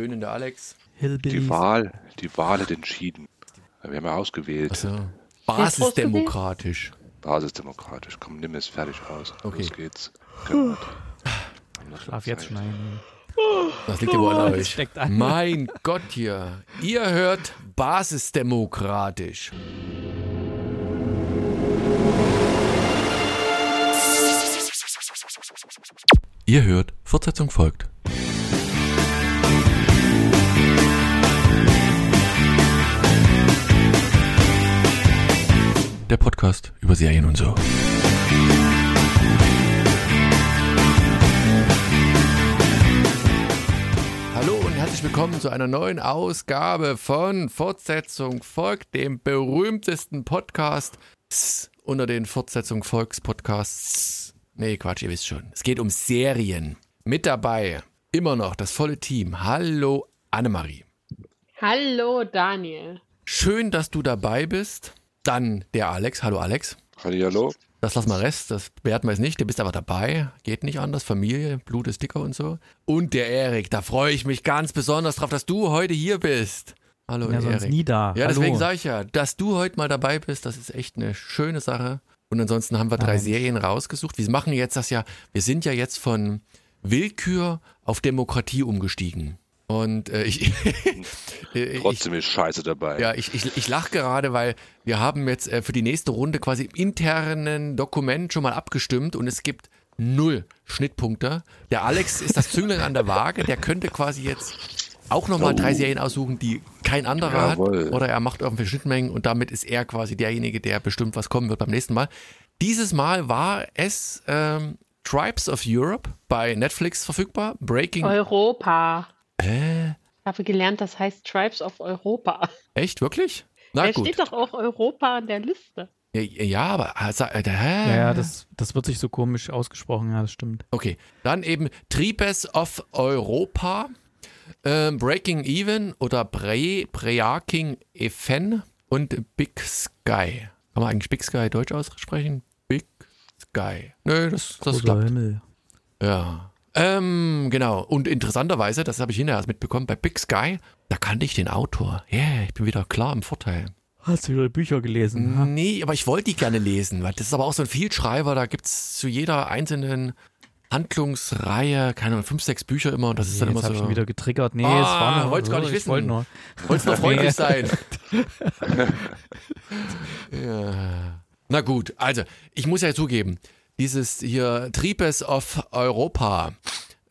Höhnender Alex. Die Wahl, die Wahl hat entschieden. Wir haben ja ausgewählt. Also, basisdemokratisch. Basisdemokratisch. Komm, nimm es fertig aus. Okay. Los geht's. Gut. Schlaf jetzt schon ein. Das liegt ja wohl an euch. Mein Gott hier. Ihr hört basisdemokratisch. Ihr hört, Fortsetzung folgt. Der Podcast über Serien und so. Hallo und herzlich willkommen zu einer neuen Ausgabe von Fortsetzung folgt, dem berühmtesten Podcast unter den Fortsetzung Volks Podcasts. Nee, Quatsch, ihr wisst schon. Es geht um Serien. Mit dabei immer noch das volle Team. Hallo Annemarie. Hallo Daniel. Schön, dass du dabei bist. Dann der Alex. Hallo Alex. Hallo. Das lassen wir Rest, das bewerten wir jetzt nicht. Du bist aber dabei. Geht nicht anders. Familie, Blut ist dicker und so. Und der Erik. Da freue ich mich ganz besonders drauf, dass du heute hier bist. Hallo Ja, Erik. nie da. Ja, Hallo. deswegen sage ich ja, dass du heute mal dabei bist, das ist echt eine schöne Sache. Und ansonsten haben wir drei Nein. Serien rausgesucht. Wir machen jetzt das ja, wir sind ja jetzt von Willkür auf Demokratie umgestiegen. Und äh, ich, ich, Trotzdem ist Scheiße dabei. ja, ich, ich, ich lache gerade, weil wir haben jetzt äh, für die nächste Runde quasi im internen Dokument schon mal abgestimmt und es gibt null Schnittpunkte. Der Alex ist das Zünglein an der Waage, der könnte quasi jetzt auch nochmal drei Serien aussuchen, die kein anderer Jawohl. hat. Oder er macht irgendwelche Schnittmengen und damit ist er quasi derjenige, der bestimmt, was kommen wird beim nächsten Mal. Dieses Mal war es ähm, Tribes of Europe bei Netflix verfügbar. Breaking. Europa. Äh, Ich habe gelernt, das heißt Tribes of Europa. echt, wirklich? Na da gut. steht doch auch Europa an der Liste. Ja, ja, aber also, äh, Ja, ja, das, das wird sich so komisch ausgesprochen, ja, das stimmt. Okay, dann eben Tribes of Europa, ähm, Breaking Even oder Bre Breaking Even und Big Sky. Kann man eigentlich Big Sky deutsch aussprechen? Big Sky. Nö, das, das Großer klappt. Himmel. Ja. Ähm, genau. Und interessanterweise, das habe ich hinterher erst mitbekommen, bei Big Sky, da kannte ich den Autor. Yeah, ich bin wieder klar im Vorteil. Hast du wieder Bücher gelesen? ha? Nee, aber ich wollte die gerne lesen, weil das ist aber auch so ein Vielschreiber, da gibt's zu jeder einzelnen Handlungsreihe, keine Ahnung, fünf, sechs Bücher immer und das ist Nee, dann jetzt immer habe ich so. schon wieder getriggert. Nee, Ah, es war nur. wollt's gar nicht ich wissen. wollte nur. Wollt's nur freundlich sein. ja. Na gut, also, ich muss ja zugeben, dieses hier Tribes of Europa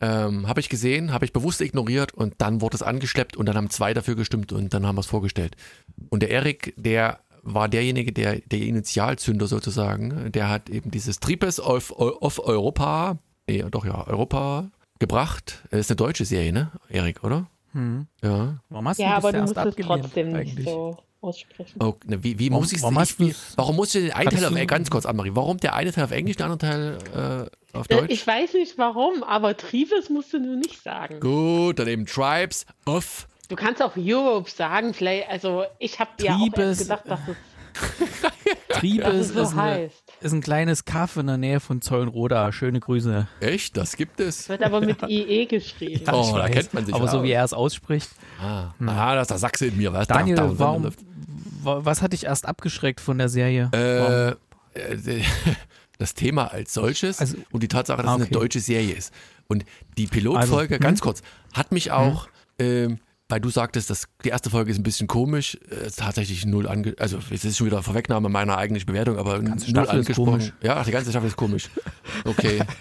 ähm, habe ich gesehen, habe ich bewusst ignoriert und dann wurde es angeschleppt und dann haben zwei dafür gestimmt und dann haben wir es vorgestellt. Und der Erik, der war derjenige, der, der Initialzünder sozusagen, der hat eben dieses Tribes of, of Europa, nee, doch ja, Europa gebracht. Das ist eine deutsche Serie, ne, Erik, oder? Hm. Ja. Warum hast Ja, du aber das du erst musst es trotzdem nicht eigentlich? so aussprechen. Oh, ne, wie, wie Warum- muss ich warum ich, du's- Warum musst du den einen Teil auf, du- ganz kurz, Annemarie, warum der eine Teil auf Englisch, der andere Teil äh, auf Äh, Deutsch? Ich weiß nicht warum, aber Tribes musst du nur nicht sagen. Gut, dann eben Tribes of. Du kannst auch Europe sagen, vielleicht, also ich habe ja auch gedacht, dass es, Tribes es so ist, eine, heißt. ist ein kleines Kaff in der Nähe von Zollenroda. Schöne Grüße. Echt? Das gibt es? Wird aber mit IE geschrieben. Oh, Ich da kennt man sich Aber so aus. wie er es ausspricht. Ah, ah, das ist der Sachse in mir, was? Daniel, Da- da- warum, wa- was hat dich erst abgeschreckt von der Serie? Äh, äh, das Thema als solches Also- und die Tatsache, dass Ah, es eine okay. deutsche Serie ist. Und die Pilotfolge, Also, hm? ganz kurz, hat mich auch, ähm, weil du sagtest, dass die erste Folge ist ein bisschen komisch, äh, tatsächlich null ange... Also, es ist schon wieder Vorwegnahme meiner eigentlichen Bewertung, aber null angesprochen. Ja, ach, die ganze Staffel ist komisch. Okay.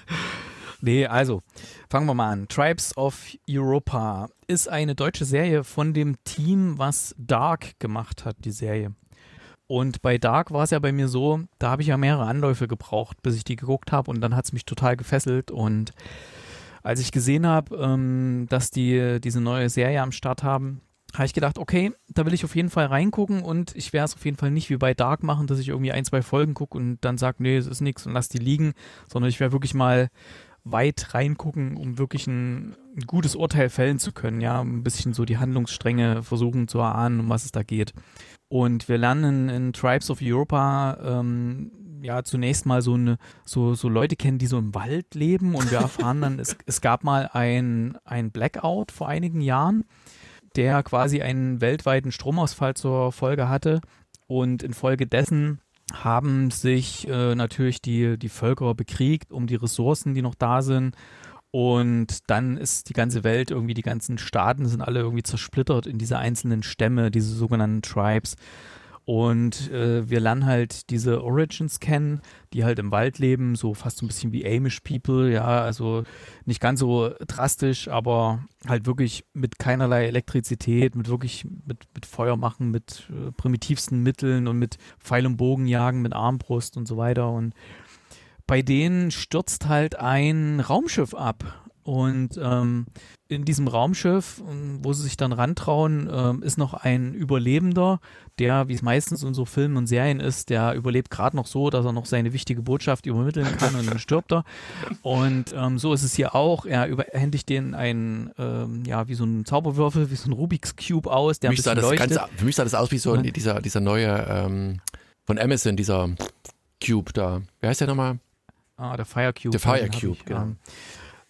Nee, also, fangen wir mal an. Tribes of Europa ist eine deutsche Serie von dem Team, was Dark gemacht hat, die Serie. Und bei Dark war es ja bei mir so, da habe ich ja mehrere Anläufe gebraucht, bis ich die geguckt habe und dann hat es mich total gefesselt und als ich gesehen habe, ähm, dass die diese neue Serie am Start haben, habe ich gedacht, okay, da will ich auf jeden Fall reingucken und ich werde es auf jeden Fall nicht wie bei Dark machen, dass ich irgendwie ein, zwei Folgen gucke und dann sage, nee, es ist nichts und lass die liegen, sondern ich werde wirklich mal weit reingucken, um wirklich ein, gutes Urteil fällen zu können, ja, ein bisschen so die Handlungsstränge versuchen zu erahnen, um was es da geht. Und wir lernen in, in Tribes of Europa ähm, ja zunächst mal so eine so so Leute kennen, die so im Wald leben und wir erfahren dann, es, es gab mal ein ein Blackout vor einigen Jahren, der quasi einen weltweiten Stromausfall zur Folge hatte und infolgedessen haben sich äh, natürlich die, die Völker bekriegt um die Ressourcen, die noch da sind. Und dann ist die ganze Welt, irgendwie die ganzen Staaten sind alle irgendwie zersplittert in diese einzelnen Stämme, diese sogenannten Tribes. Und äh, wir lernen halt diese Origins kennen, die halt im Wald leben, so fast so ein bisschen wie Amish People, ja, also nicht ganz so drastisch, aber halt wirklich mit keinerlei Elektrizität, mit wirklich mit, mit Feuer machen, mit äh, primitivsten Mitteln und mit Pfeil und Bogen jagen, mit Armbrust und so weiter. Und bei denen stürzt halt ein Raumschiff ab. Und ähm, in diesem Raumschiff, ähm, wo sie sich dann rantrauen, ähm, ist noch ein Überlebender, der, wie es meistens in so Filmen und Serien ist, der überlebt gerade noch so, dass er noch seine wichtige Botschaft übermitteln kann und dann stirbt er. Und ähm, so ist es hier auch. Er überhändigt den einen, ähm, ja, wie so ein Zauberwürfel, wie so ein Rubik's Cube aus, der Für ein mich, sah bisschen das leuchtet. ganz, für mich sah das aus wie so Ja. dieser, dieser neue ähm, von Amazon, dieser Cube da. Wie heißt der nochmal? Ah, der Fire Cube. Der Fire Cube, ich, genau.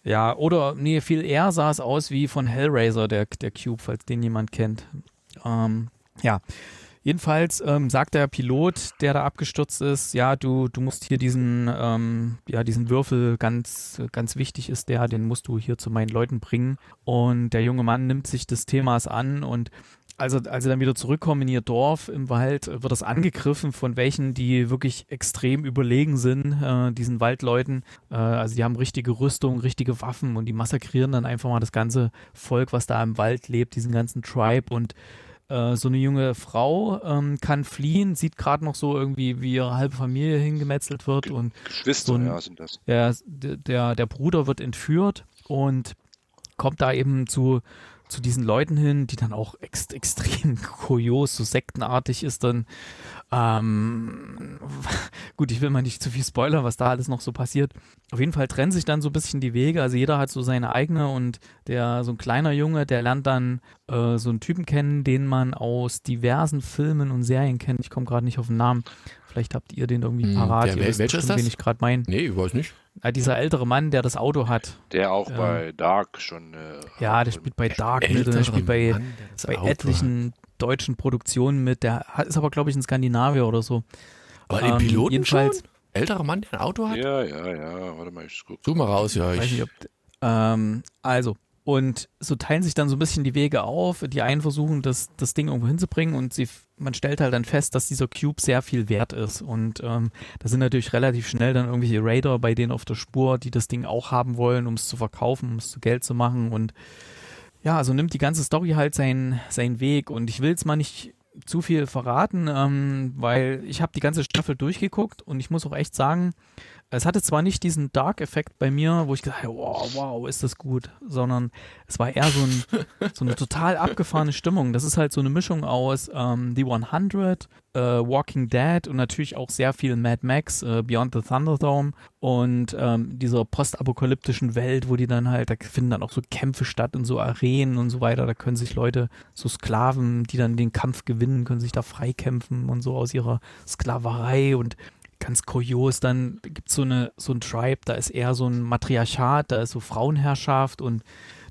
Ja, oder, nee, viel eher sah es aus wie von Hellraiser, der, der Cube, falls den jemand kennt. Ähm, ja, jedenfalls ähm, sagt der Pilot, der da abgestürzt ist, ja, du, du musst hier diesen, ähm, ja, diesen Würfel, ganz, ganz wichtig ist der, den musst du hier zu meinen Leuten bringen. Und der junge Mann nimmt sich des Themas an und also, als sie dann wieder zurückkommen in ihr Dorf im Wald, wird das angegriffen von welchen, die wirklich extrem überlegen sind, äh, diesen Waldleuten. Äh, also die haben richtige Rüstung, richtige Waffen und die massakrieren dann einfach mal das ganze Volk, was da im Wald lebt, diesen ganzen Tribe und äh, so eine junge Frau ähm, kann fliehen, sieht gerade noch so irgendwie, wie ihre halbe Familie hingemetzelt wird und Geschwister, so ein- ja, sind das. der, der, der Bruder wird entführt und kommt da eben zu, zu diesen Leuten hin, die dann auch ex extrem kurios, so sektenartig ist dann. Ähm, gut, ich will mal nicht zu viel spoilern, was da alles noch so passiert. Auf jeden Fall trennen sich dann so ein bisschen die Wege. Also jeder hat so seine eigene und der, so ein kleiner Junge, der lernt dann äh, so einen Typen kennen, den man aus diversen Filmen und Serien kennt. Ich komme gerade nicht auf den Namen. Vielleicht habt ihr den irgendwie Hm, parat. der- welcher ist das? ich gerade meine. Nee, ich weiß nicht. Ah, dieser ältere Mann, der das Auto hat. Der auch Ja. bei Dark schon. Äh, Ja, der spielt bei Dark mit und der spielt bei, Mann, der bei Auto hat. etlichen deutschen Produktionen mit. Der hat, ist aber, glaube ich, in Skandinavien oder so. Aber den Ähm, Piloten jedenfalls- schon? Älterer Mann, der ein Auto hat? Ja, ja, ja. Warte mal, ich guck. Such mal raus, ja. Weiß Ich, nicht, ob, ähm, also, und so teilen sich dann so ein bisschen die Wege auf. Die einen versuchen, das, das Ding irgendwo hinzubringen und sie, man stellt halt dann fest, dass dieser Cube sehr viel wert ist. Und ähm, da sind natürlich relativ schnell dann irgendwelche Raider bei denen auf der Spur, die das Ding auch haben wollen, um es zu verkaufen, um es zu Geld zu machen. Und ja, also nimmt die ganze Story halt seinen, seinen Weg. Und ich will jetzt mal nicht zu viel verraten, ähm, weil ich habe die ganze Staffel durchgeguckt und ich muss auch echt sagen, es hatte zwar nicht diesen Dark-Effekt bei mir, wo ich gesagt habe, wow, wow, ist das gut, sondern es war eher so, ein, so eine total abgefahrene Stimmung. Das ist halt so eine Mischung aus ähm, The 100, äh, Walking Dead und natürlich auch sehr viel Mad Max, äh, Beyond the Thunderdome und ähm, dieser postapokalyptischen Welt, wo die dann halt, da finden dann auch so Kämpfe statt in so Arenen und so weiter. Da können sich Leute, so Sklaven, die dann den Kampf gewinnen, können sich da freikämpfen und so aus ihrer Sklaverei und ganz kurios, dann gibt es so eine so ein Tribe, da ist eher so ein Matriarchat, da ist so Frauenherrschaft und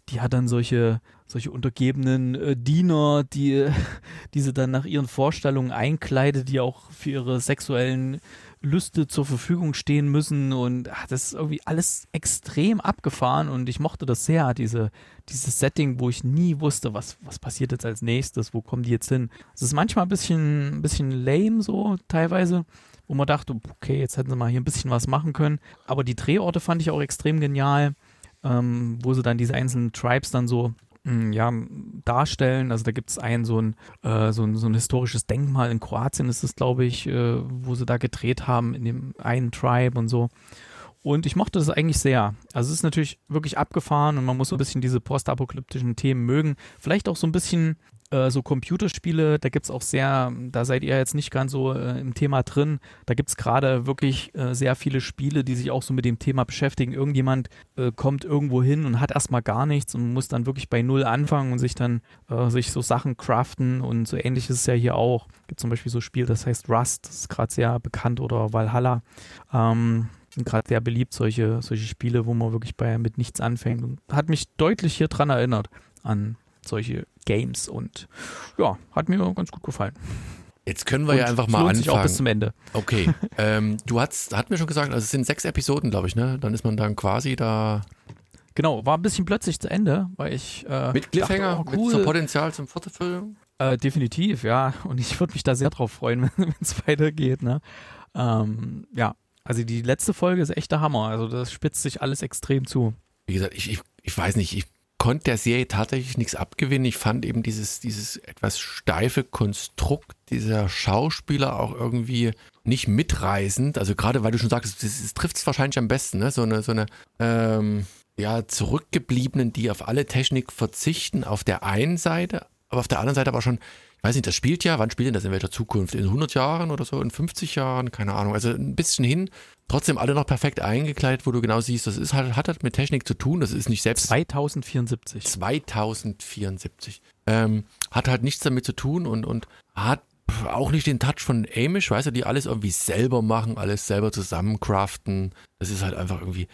die hat dann solche solche untergebenen äh, Diener, die die sie dann nach ihren Vorstellungen einkleidet, die auch für ihre sexuellen Lüste zur Verfügung stehen müssen und ach, das ist irgendwie alles extrem abgefahren und ich mochte das sehr, diese dieses Setting, wo ich nie wusste, was was passiert jetzt als nächstes, wo kommen die jetzt hin. Es ist manchmal ein bisschen ein bisschen lame so teilweise, wo man dachte, okay, jetzt hätten sie mal hier ein bisschen was machen können. Aber die Drehorte fand ich auch extrem genial, ähm, wo sie dann diese einzelnen Tribes dann so mh, ja, darstellen. Also da gibt es ein so, ein äh, so ein so ein historisches Denkmal in Kroatien ist es, glaube ich, äh, wo sie da gedreht haben in dem einen Tribe und so. Und ich mochte das eigentlich sehr. Also es ist natürlich wirklich abgefahren und man muss so ein bisschen diese postapokalyptischen Themen mögen. Vielleicht auch so ein bisschen äh, so Computerspiele, da gibt es auch sehr, da seid ihr jetzt nicht ganz so äh, im Thema drin, da gibt es gerade wirklich äh, sehr viele Spiele, die sich auch so mit dem Thema beschäftigen. Irgendjemand äh, kommt irgendwo hin und hat erstmal gar nichts und muss dann wirklich bei Null anfangen und sich dann äh, sich so Sachen craften und so ähnlich ist es ja hier auch. Gibt zum Beispiel so ein Spiel, das heißt Rust, das ist gerade sehr bekannt oder Valhalla. Ähm, gerade sehr beliebt, solche, solche Spiele, wo man wirklich bei mit nichts anfängt. Und hat mich deutlich hier dran erinnert an solche Games und ja, hat mir ganz gut gefallen. Jetzt können wir Und ja einfach mal lohnt sich auch bis zum anfangen. Ende. Okay, ähm, du hast, hat mir schon gesagt, also es sind sechs Episoden, glaube ich, ne? Dann ist man dann quasi da Genau, war ein bisschen plötzlich zu Ende, weil ich äh, mit Cliffhanger, dachte, oh, mit cool. so Potenzial zum Fortführung. Äh, definitiv, ja. Und ich würde mich da sehr drauf freuen, wenn es weitergeht. Ne? Ähm, ja, also die letzte Folge ist echt der Hammer. Also das spitzt sich alles extrem zu. Wie gesagt, ich, ich, ich weiß nicht, ich konnte der Serie tatsächlich nichts abgewinnen. Ich fand eben dieses, dieses etwas steife Konstrukt dieser Schauspieler auch irgendwie nicht mitreißend. Also gerade weil du schon sagst, das trifft es wahrscheinlich am besten, ne? So eine, so eine ähm, ja, Zurückgebliebenen, die auf alle Technik verzichten, auf der einen Seite, aber auf der anderen Seite aber schon, ich weiß nicht, das spielt ja, wann spielt denn das in welcher Zukunft? In 100 Jahren oder so, in 50 Jahren? Keine Ahnung. Also ein bisschen hin. Trotzdem alle noch perfekt eingekleidet, wo du genau siehst, das ist halt, hat halt mit Technik zu tun. Das ist nicht selbst 2074. 2074. Ähm, hat halt nichts damit zu tun und, und hat auch nicht den Touch von Amish, weißt du, die alles irgendwie selber machen, alles selber zusammencraften. Das ist halt einfach irgendwie.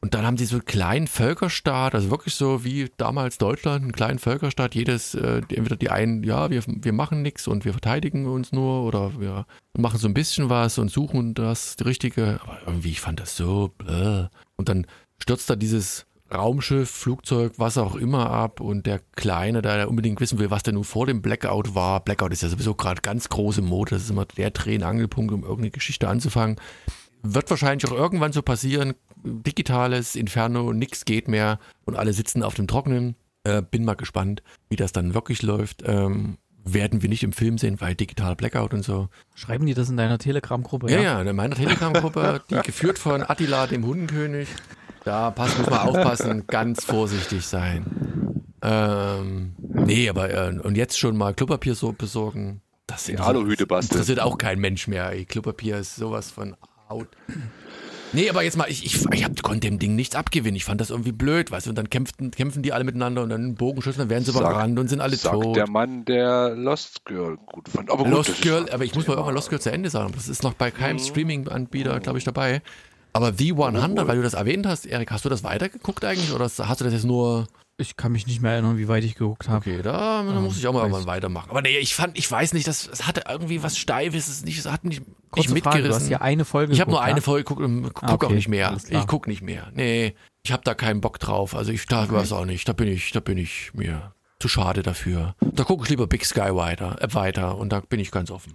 Und dann haben sie so einen kleinen Völkerstaat, also wirklich so wie damals Deutschland, einen kleinen Völkerstaat. Jedes, äh, entweder die einen, ja, wir, wir machen nichts und wir verteidigen uns nur oder wir machen so ein bisschen was und suchen das Richtige. Aber irgendwie, ich fand das so bläh. Und dann stürzt da dieses Raumschiff, Flugzeug, was auch immer ab und der Kleine, da der unbedingt wissen will, was denn nun vor dem Blackout war. Blackout ist ja sowieso gerade ganz große Mode, das ist immer der Dreh- und Angelpunkt, um irgendeine Geschichte anzufangen. Wird wahrscheinlich auch irgendwann so passieren. Digitales Inferno, nix geht mehr und alle sitzen auf dem Trockenen. Äh, bin mal gespannt, wie das dann wirklich läuft. Ähm, werden wir nicht im Film sehen, weil digital Blackout und so. Schreiben die das in deiner Telegram-Gruppe? Ja, ja, in meiner Telegram-Gruppe, die geführt von Attila, dem Hundenkönig. Da pass, muss man aufpassen, ganz vorsichtig sein. Ähm, nee, aber äh, und jetzt schon mal Klopapier so besorgen. Das Die Aluhüte basteln. interessiert auch kein Mensch mehr. Ey. Klopapier ist sowas von out. Nee, aber jetzt mal, ich, ich, ich hab, konnte dem Ding nichts abgewinnen. Ich fand das irgendwie blöd, weißt du, und dann kämpften, kämpfen die alle miteinander und dann Bogenschützen, dann werden sie überrannt und sind alle Sagt tot. der Mann, der Lost Girl gut fand. Aber gut, Lost Girl, aber ich muss mal irgendwann Lost Girl zu Ende sagen. Das ist noch bei keinem Mhm. Streaming-Anbieter, glaube ich, dabei. Aber The 100, weil du das erwähnt hast, Erik, hast du das weitergeguckt eigentlich oder hast du das jetzt nur Ich kann mich nicht mehr erinnern, wie weit ich geguckt habe. Okay, da, da muss ich auch mal irgendwann weitermachen. Aber nee, ich fand, ich weiß nicht, das, es hatte irgendwie was Steifes, es, nicht, es hat nicht, nicht Kurze Frage, du hast mitgerissen. ja eine Folge ich habe nur geguckt, eine ja? Folge geguckt und guck Ah, okay, auch nicht mehr. Ich guck nicht mehr. Nee, ich habe da keinen Bock drauf. Also ich da weiß auch nicht. Da bin ich, da bin ich mir zu schade dafür. Da gucke ich lieber Big Sky weiter, äh, weiter und da bin ich ganz offen.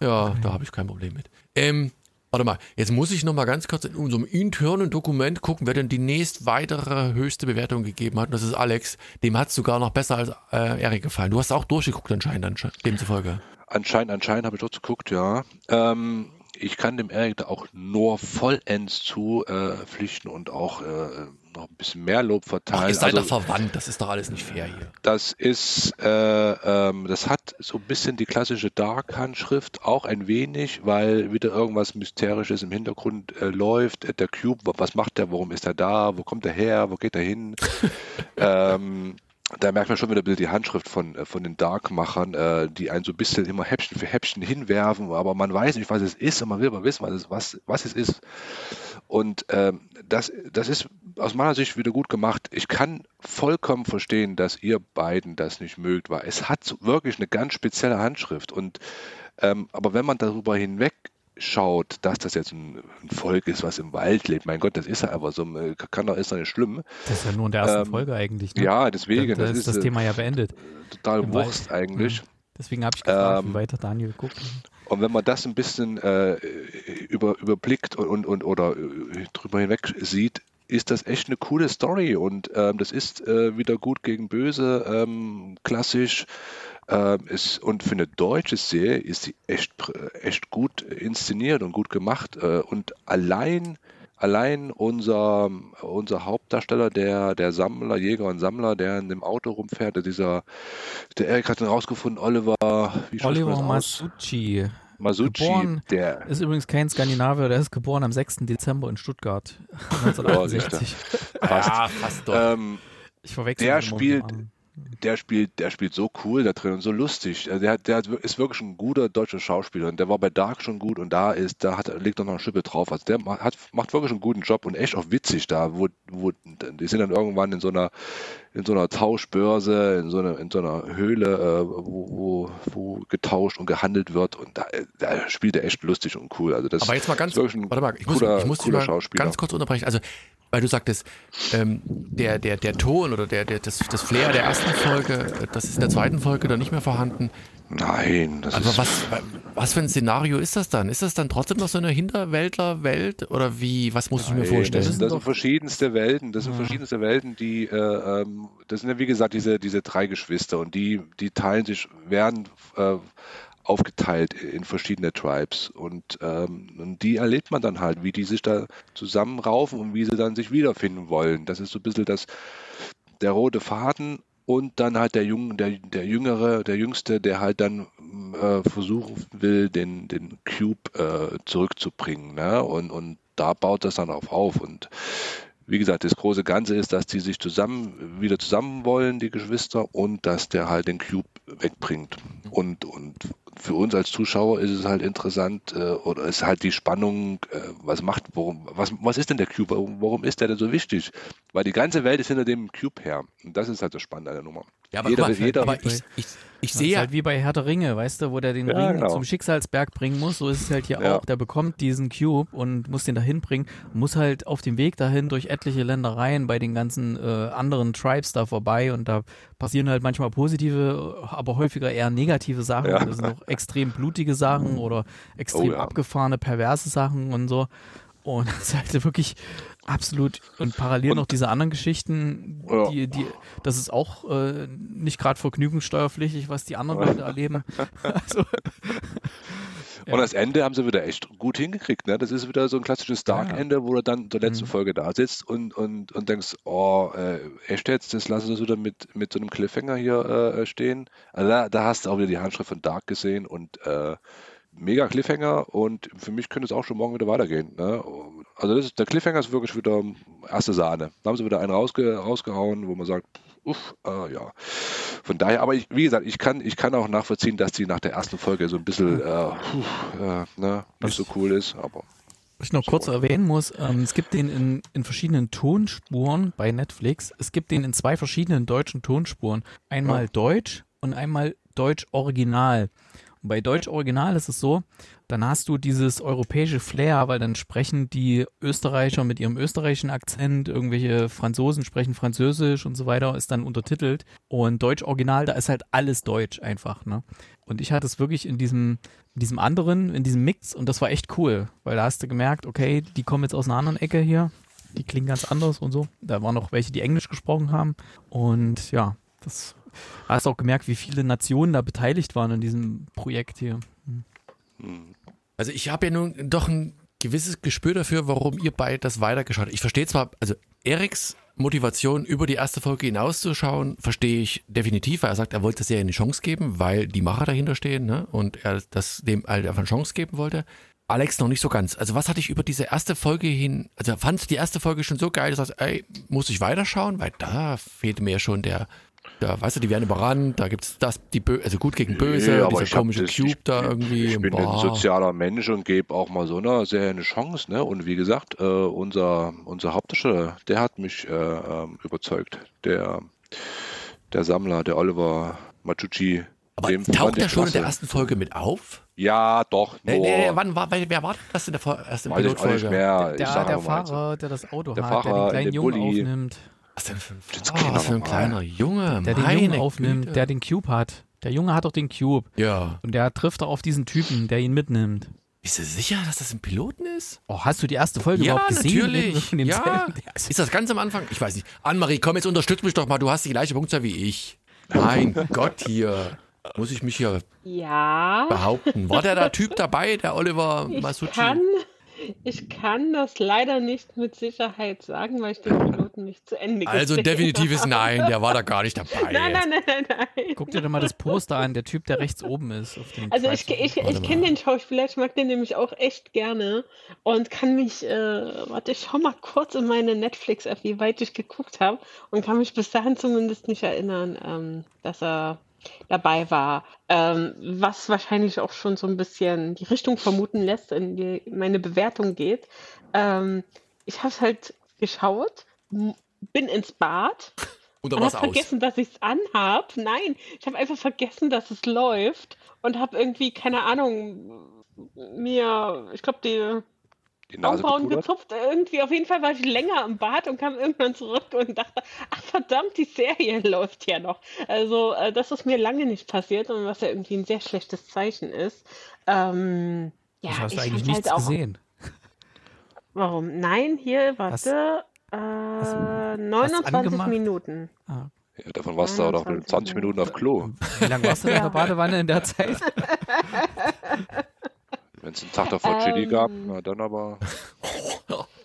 Ja, da habe ich kein Problem mit. Ähm, warte mal, jetzt muss ich noch mal ganz kurz in unserem internen Dokument gucken, wer denn die nächst weitere höchste Bewertung gegeben hat. Und das ist Alex. Dem hat es sogar noch besser als äh, Erik gefallen. Du hast auch durchgeguckt anscheinend, ansche- demzufolge. Anscheinend, anscheinend habe ich dort geguckt, ja. Ähm, ich kann dem Erik da auch nur vollends zu äh, und auch äh, noch ein bisschen mehr Lob Ach, verteilen. ihr seid Also, doch verwandt, das ist doch alles nicht fair hier. das ist, äh, ähm, das hat so ein bisschen die klassische Dark-Handschrift, auch ein wenig, weil wieder irgendwas Mysterisches im Hintergrund äh, läuft. Äh, Der Cube, wa- was macht der, warum ist er da, wo kommt er her, wo geht er hin? ähm, da merkt man schon wieder ein bisschen die Handschrift von, äh, von den Dark-Machern, äh, die einen so ein bisschen immer Häppchen für Häppchen hinwerfen, aber man weiß nicht, was es ist und man will aber wissen, was es, was, was es ist. Und ähm, das, das ist aus meiner Sicht wieder gut gemacht. Ich kann vollkommen verstehen, dass ihr beiden das nicht mögt, weil es hat wirklich eine ganz spezielle Handschrift. Und ähm, aber wenn man darüber hinweg schaut, dass das jetzt ein, ein Volk ist, was im Wald lebt, mein Gott, das ist ja aber so, äh, kann doch ist doch nicht schlimm. Das ist ja nur in der ersten Ähm, Folge eigentlich. Ne? Ja, deswegen, da, da das ist das äh, Thema ja beendet. total im Wald. Wurst eigentlich. Deswegen habe ich gefragt, Ähm, wie weit hat Daniel geguckt. Und wenn man das ein bisschen äh, über, überblickt und, und, oder äh, drüber hinweg sieht, ist das echt eine coole Story und ähm, das ist äh, wieder gut gegen böse, ähm, klassisch. Ähm, ist, und für eine deutsche Serie ist sie echt, echt gut inszeniert und gut gemacht. Äh, und allein, allein unser, unser Hauptdarsteller, der, der Sammler, Jäger und Sammler, der in dem Auto rumfährt, der dieser, der Erik hat ihn rausgefunden, Oliver, wie Oliver? Masucci. Masucci, Geboren der, Ist übrigens kein Skandinavier, der ist geboren am 6. Dezember in Stuttgart. 1968. passt. Ja, fast doch. Ähm, Ich verwechsel Der spielt-. Der spielt, der spielt so cool da drin und so lustig. Also Der, hat- der ist wirklich ein guter deutscher Schauspieler und der war bei Dark schon gut und da ist, da hat, legt er noch eine Schippe drauf. Also der hat, macht wirklich einen guten Job und echt auch witzig da, wo, wo die sind dann irgendwann in so einer in so einer Tauschbörse, in so einer, in so einer Höhle, äh, wo, wo, wo getauscht und gehandelt wird und da, da spielt er echt lustig und cool. Also das Aber jetzt mal ganz, warte mal, ich muss, cooler, ich muss dich mal ganz kurz unterbrechen. Also, weil du sagtest, ähm, der, der, der Ton oder der, der, das, das Flair der ersten Folge, äh, das ist in der zweiten Folge dann nicht mehr vorhanden. Nein, das Aber ist was, was für ein Szenario ist das dann? Ist das dann trotzdem noch so eine Hinterwäldler-Welt oder wie, was muss ich mir Nein, vorstellen? Das, sind das sind verschiedenste Welten. Das sind Ja. verschiedenste Welten, die, äh, ähm, das sind ja wie gesagt diese, diese drei Geschwister und die, die teilen sich, werden äh, aufgeteilt in verschiedene Tribes und, ähm, und die erlebt man dann halt, wie die sich da zusammenraufen und wie sie dann sich wiederfinden wollen. Das ist so ein bisschen das, der rote Faden und dann halt der Jung, der, der Jüngere, der Jüngste, der halt dann äh, versuchen will, den, den Cube äh, zurückzubringen. Ne? Und, und da baut das dann auf auf. Und wie gesagt, das große Ganze ist, dass die sich zusammen wieder zusammen wollen, die Geschwister, und dass der halt den Cube wegbringt. Und, und für uns als Zuschauer ist es halt interessant, äh, oder ist halt die Spannung, äh, was macht, worum, was, was ist denn der Cube? Warum, warum ist der denn so wichtig? Weil die ganze Welt ist hinter dem Cube her. Und das ist halt das Spannende an der Nummer. Ja, aber, jeder, mal, jeder, aber ich, ich, ich sehe ja, halt wie bei Herr der Ringe, weißt du, wo der den Ja, Ring genau. zum Schicksalsberg bringen muss. So ist es halt hier Ja. auch. Der bekommt diesen Cube und muss den dahin bringen, muss halt auf dem Weg dahin durch etliche Ländereien bei den ganzen äh, anderen Tribes da vorbei und da passieren halt manchmal positive, aber häufiger eher negative Sachen. Ja. Das sind auch extrem blutige Sachen oder extrem Oh ja. abgefahrene, perverse Sachen und so. Und das ist halt wirklich absolut und parallel Und- noch diese anderen Geschichten, Ja. die, die, das ist auch äh, nicht gerade vergnügungssteuerpflichtig, was die anderen Leute erleben. Also, Und das Ende haben sie wieder echt gut hingekriegt. Ne? Das ist wieder so ein klassisches Dark-Ende, wo du dann in der letzten Mhm. Folge da sitzt und, und, und denkst, oh, äh, echt jetzt, das lassen sie wieder mit, mit so einem Cliffhanger hier äh, stehen. Also da, da hast du auch wieder die Handschrift von Dark gesehen und äh, mega Cliffhanger und für mich könnte es auch schon morgen wieder weitergehen. Ne? Also das ist, der Cliffhanger ist wirklich wieder erste Sahne. Da haben sie wieder einen rausge, rausgehauen, wo man sagt, uff, äh, ja. Von daher, aber ich, wie gesagt, ich kann, ich kann auch nachvollziehen, dass die nach der ersten Folge so ein bisschen äh, puh, äh, ne, nicht so cool ist, aber was ich noch kurz erwähnen muss, ähm, es gibt den in, in verschiedenen Tonspuren bei Netflix. Es gibt den in zwei verschiedenen deutschen Tonspuren. Einmal Ja. Deutsch und einmal Deutsch Original. Und bei Deutsch Original ist es so, dann hast du dieses europäische Flair, weil dann sprechen die Österreicher mit ihrem österreichischen Akzent, irgendwelche Franzosen sprechen Französisch und so weiter, ist dann untertitelt. Und Deutsch Original, da ist halt alles Deutsch einfach, ne? Und ich hatte es wirklich in diesem, in diesem anderen, in diesem Mix und das war echt cool, weil da hast du gemerkt, okay, die kommen jetzt aus einer anderen Ecke hier, die klingen ganz anders und so. Da waren noch welche, die Englisch gesprochen haben und ja, das da hast auch gemerkt, wie viele Nationen da beteiligt waren in diesem Projekt hier. hm. Also ich habe ja nun doch ein gewisses Gespür dafür, warum ihr beide das weitergeschaut habt. Ich verstehe zwar, also Eriks Motivation über die erste Folge hinauszuschauen, verstehe ich definitiv, weil er sagt, er wollte der Serie eine Chance geben, weil die Macher dahinter stehen ne? und er das dem halt einfach eine Chance geben wollte. Alex noch nicht so ganz. Also was hatte ich über diese erste Folge hin, also fand die erste Folge schon so geil, dass sagst, ey, muss ich weiterschauen, weil da fehlte mir schon der, ja, weißt du, die werden überrannt, da gibt's das, die Bö also gut gegen böse, Nee, aber dieser komische das- Cube ich, da irgendwie. Ich bin boah. ein sozialer Mensch und gebe auch mal so einer Serie eine Chance. Ne? Und wie gesagt, äh, unser, unser Hauptdarsteller, der hat mich äh, ähm, überzeugt. Der, der Sammler, der Oliver Machucci. Aber dem taucht ich er schon in der ersten Folge mit auf? Ja, doch. Nee, Nur, nee, nee, wann war, wer, war das in der Vor- ersten weiß ich auch nicht Pilotfolge? mehr. Ich Der, der. Fahrer, der das Auto Der hat, der Fahrer den in kleinen Jungen Bulli. aufnimmt, Was denn für ein, Jetzt oh, was für ein kleiner Junge. der den Jungen aufnimmt, Güte. der den Cube hat. Der Junge hat doch den Cube. Ja. Und der trifft auch auf diesen Typen, der ihn mitnimmt. Bist du sicher, dass das ein Piloten ist? Oh, hast du die erste Folge Ja, überhaupt gesehen? natürlich. Von dem Ja. Der ist- das ganz am Anfang? Ich weiß nicht. Annemarie, komm, jetzt unterstütz mich doch mal. Du hast die gleiche Punktzahl wie ich. Mein Gott, hier. Muss ich mich hier Ja, behaupten. War der da Typ dabei, der Oliver ich Masucci? kann, Ich kann das leider nicht mit Sicherheit sagen, weil ich den Piloten nicht zu Ende Also gesehen definitives habe. Nein, der war da gar nicht dabei. Nein, nein, nein, nein, nein. Guck dir doch mal das Poster an, der Typ, der rechts oben ist. Auf dem Also ich, ich, ich kenne den Schauspieler, ich mag den nämlich auch echt gerne und kann mich, äh, warte, ich schau mal kurz in meine Netflix-App, wie weit ich geguckt habe und kann mich bis dahin zumindest nicht erinnern, ähm, dass er dabei war. Ähm, was wahrscheinlich auch schon so ein bisschen die Richtung vermuten lässt, in die meine Bewertung geht. Ähm, ich habe es halt geschaut, bin ins Bad Und dann und war's habe aus. vergessen, dass ich es anhab. Nein, ich habe einfach vergessen, dass es läuft und habe irgendwie, keine Ahnung, mir, ich glaube, die Die Augenbrauen gezupft. Irgendwie, auf jeden Fall war ich länger im Bad und kam irgendwann zurück und dachte, ach verdammt, die Serie läuft ja noch. Also, äh, das ist mir lange nicht passiert und was ja irgendwie ein sehr schlechtes Zeichen ist. Ähm, ja, Das hast ich du eigentlich fand's nichts halt auch, gesehen. Warum? Nein, hier, warte. Äh, du 29 angemacht? Minuten. Ah. Ja, davon warst du auch noch 21 20 Minuten auf Klo. Wie lange warst du in der Badewanne in der Zeit? Wenn es einen Tag davor Chili gab, Ähm. na dann aber.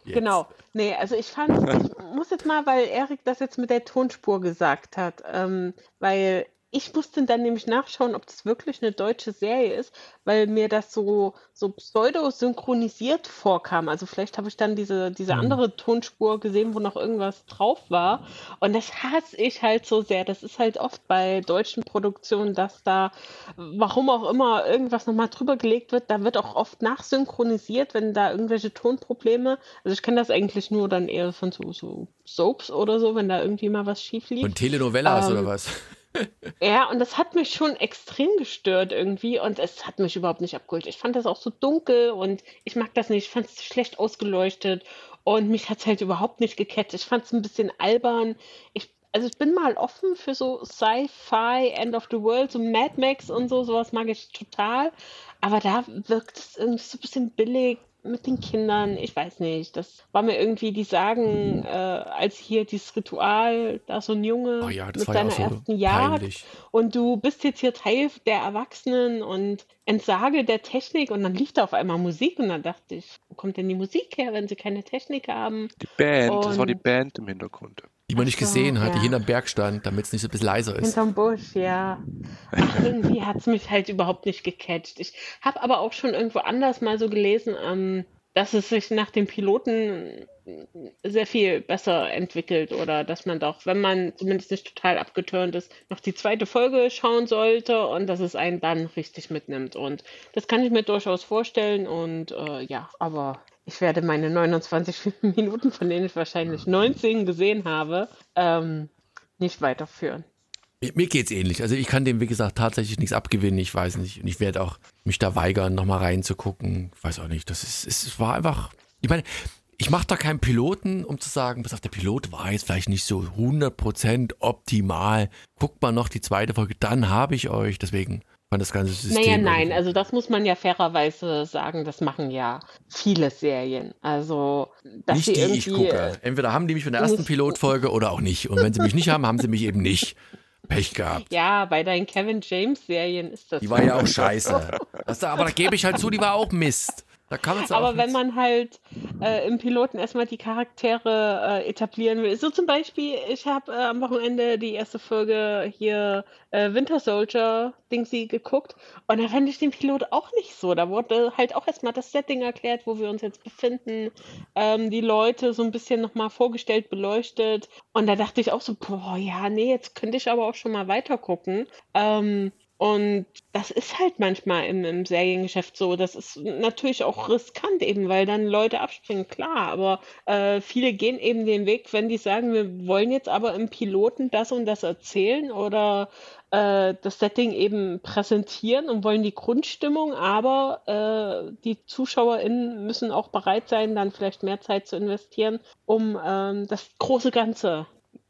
Jetzt. Genau. Nee, also ich fand, ich muss jetzt mal, weil Erik das jetzt mit der Tonspur gesagt hat, ähm, weil ich musste dann nämlich nachschauen, ob das wirklich eine deutsche Serie ist, weil mir das so, so pseudo-synchronisiert vorkam. Also vielleicht habe ich dann diese, diese Mhm. andere Tonspur gesehen, wo noch irgendwas drauf war. Und das hasse ich halt so sehr. Das ist halt oft bei deutschen Produktionen, dass da, warum auch immer, irgendwas nochmal drüber gelegt wird. Da wird auch oft nachsynchronisiert, wenn da irgendwelche Tonprobleme. Also ich kenne das eigentlich nur dann eher von so, so Soaps oder so, wenn da irgendwie mal was schief lief. Und Telenovelas Ähm, oder was? Ja, und das hat mich schon extrem gestört irgendwie und es hat mich überhaupt nicht abgeholt. Ich fand das auch so dunkel und ich mag das nicht. Ich fand es schlecht ausgeleuchtet und mich hat es halt überhaupt nicht gecatcht. Ich fand es ein bisschen albern. Ich, also ich bin mal offen für so Sci-Fi, End of the World, so Mad Max und so, sowas mag ich total. Aber da wirkt es irgendwie so ein bisschen billig mit den Kindern. Ich weiß nicht. Das war mir irgendwie, die sagen, äh, als hier dieses Ritual, da so ein Junge Oh ja, mit ja seiner so ersten Jagd peinlich. und du bist jetzt hier Teil der Erwachsenen und Entsage der Technik und dann lief da auf einmal Musik und dann dachte ich, wo kommt denn die Musik her, wenn sie keine Technik haben? Die Band, das war die Und- Band im Hintergrund. Die man nicht so, gesehen hat, die ja. hinterm Berg stand, damit es nicht so ein bisschen leiser ist. Hinterm Busch, ja. Ach, irgendwie hat es mich halt überhaupt nicht gecatcht. Ich habe aber auch schon irgendwo anders mal so gelesen, ähm, dass es sich nach dem Piloten sehr viel besser entwickelt oder dass man doch, wenn man zumindest nicht total abgeturnt ist, noch die zweite Folge schauen sollte und dass es einen dann richtig mitnimmt. Und das kann ich mir durchaus vorstellen und äh, ja, aber ich werde meine 29 Minuten, von denen ich wahrscheinlich 19 gesehen habe, ähm, nicht weiterführen. Mir, mir geht's ähnlich. Also ich kann dem, wie gesagt, tatsächlich nichts abgewinnen. Ich weiß nicht. Und ich werde auch mich da weigern, nochmal reinzugucken. Ich weiß auch nicht. Das ist, es war einfach. Ich meine, ich mache da keinen Piloten, um zu sagen, pass auf, der Pilot war jetzt vielleicht nicht so 100% optimal. Guckt mal noch die zweite Folge, dann habe ich euch. Deswegen fand das ganze System. Naja, nein, irgendwie- also das muss man ja fairerweise sagen, das machen ja viele Serien. Also, dass nicht sie die irgendwie. ich gucke. Entweder haben die mich von der ersten Pilotfolge oder auch nicht. Und wenn sie mich nicht haben, haben sie mich eben nicht. Pech gehabt. Ja, bei deinen Kevin James Serien ist das. Die war ja auch scheiße. Das, aber da gebe ich halt zu, die war auch Mist. Da kann auch Aber wenn man halt äh, im Piloten erstmal die Charaktere äh, etablieren will. So zum Beispiel, ich habe äh, am Wochenende die erste Folge hier äh, Winter Soldier Dingsy geguckt und da fand ich den Pilot auch nicht so. Da wurde halt auch erstmal das Setting erklärt, wo wir uns jetzt befinden, ähm, die Leute so ein bisschen nochmal vorgestellt, beleuchtet und da dachte ich auch so, boah, ja, nee, jetzt könnte ich aber auch schon mal weiter gucken. Ähm, und das ist halt manchmal im, im Seriengeschäft so. Das ist natürlich auch riskant eben, weil dann Leute abspringen, klar. Aber äh, viele gehen eben den Weg, wenn die sagen, wir wollen jetzt aber im Piloten das und das erzählen oder äh, das Setting eben präsentieren und wollen die Grundstimmung, aber äh, die ZuschauerInnen müssen auch bereit sein, dann vielleicht mehr Zeit zu investieren, um ähm, das große Ganze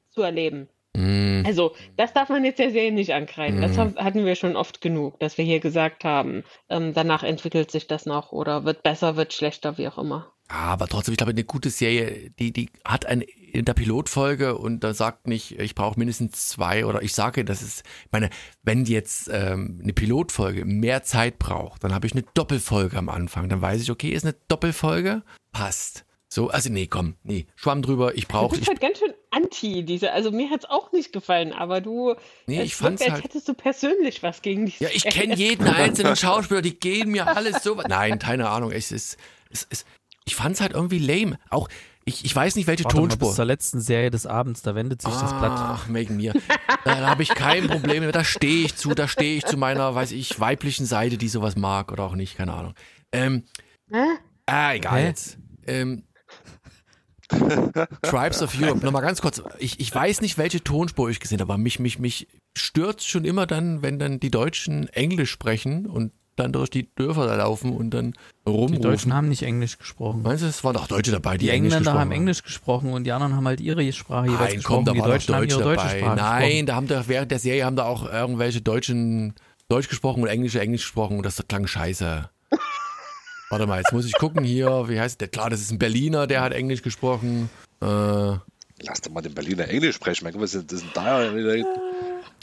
zu erleben. Mm, Also, das darf man jetzt der Serie nicht ankreiden. Das Mhm. haben- hatten wir schon oft genug, dass wir hier gesagt haben, ähm, danach entwickelt sich das noch oder wird besser, wird schlechter, wie auch immer. Aber trotzdem, ich glaube, eine gute Serie, die, die hat ein, in der Pilotfolge und da sagt nicht, ich brauche mindestens zwei oder ich sage, das ist, ich meine, wenn jetzt ähm, eine Pilotfolge mehr Zeit braucht, dann habe ich eine Doppelfolge am Anfang. Dann weiß ich, okay, ist eine Doppelfolge, passt. So, also nee, komm, nee, Schwamm drüber, ich Du brauche, bist ich, halt ganz schön anti diese. Also mir hat es auch nicht gefallen, aber du. nee, ich fand's wirkt, halt. als hättest du persönlich was gegen die Ja, ich kenne jeden einzelnen Schauspieler, die gehen mir alles so. Nein, keine Ahnung. Es ist, es ist, ich fand es halt irgendwie lame. Auch, ich, ich weiß nicht, welche Warte mal bis Tonspur. zur letzten Serie des Abends, da wendet sich das Blatt. Ach, wegen mir. Da habe ich kein Problem mehr. Da stehe ich zu, da stehe ich zu meiner, weiß ich, weiblichen Seite, die sowas mag oder auch nicht, keine Ahnung. Ähm, Hä? ah, egal Hä? jetzt. Ähm, Tribes of Europe, nochmal ganz kurz. Ich, ich weiß nicht, welche Tonspur ich gesehen habe, aber mich, mich, mich stört schon immer dann, wenn dann die Deutschen Englisch sprechen und dann durch die Dörfer da laufen und dann Die rumrufen. Deutschen haben nicht Englisch gesprochen. Meinst du, es waren doch Deutsche dabei, die, Die Englisch Engländer gesprochen haben Englisch gesprochen und die anderen haben halt ihre Sprache jeweils Nein, gesprochen. komm, da die Deutschen haben Deutsche ihre deutsche dabei. Sprache Nein, gesprochen. da haben da während der Serie haben da auch irgendwelche Deutschen Deutsch gesprochen und Englische Englisch gesprochen und das klang scheiße. Warte mal, jetzt muss ich gucken hier, wie heißt der? Klar, das ist ein Berliner, der hat Englisch gesprochen. Äh, Lass doch mal den Berliner Englisch sprechen. Mein Gott, was ist das denn da? wieder-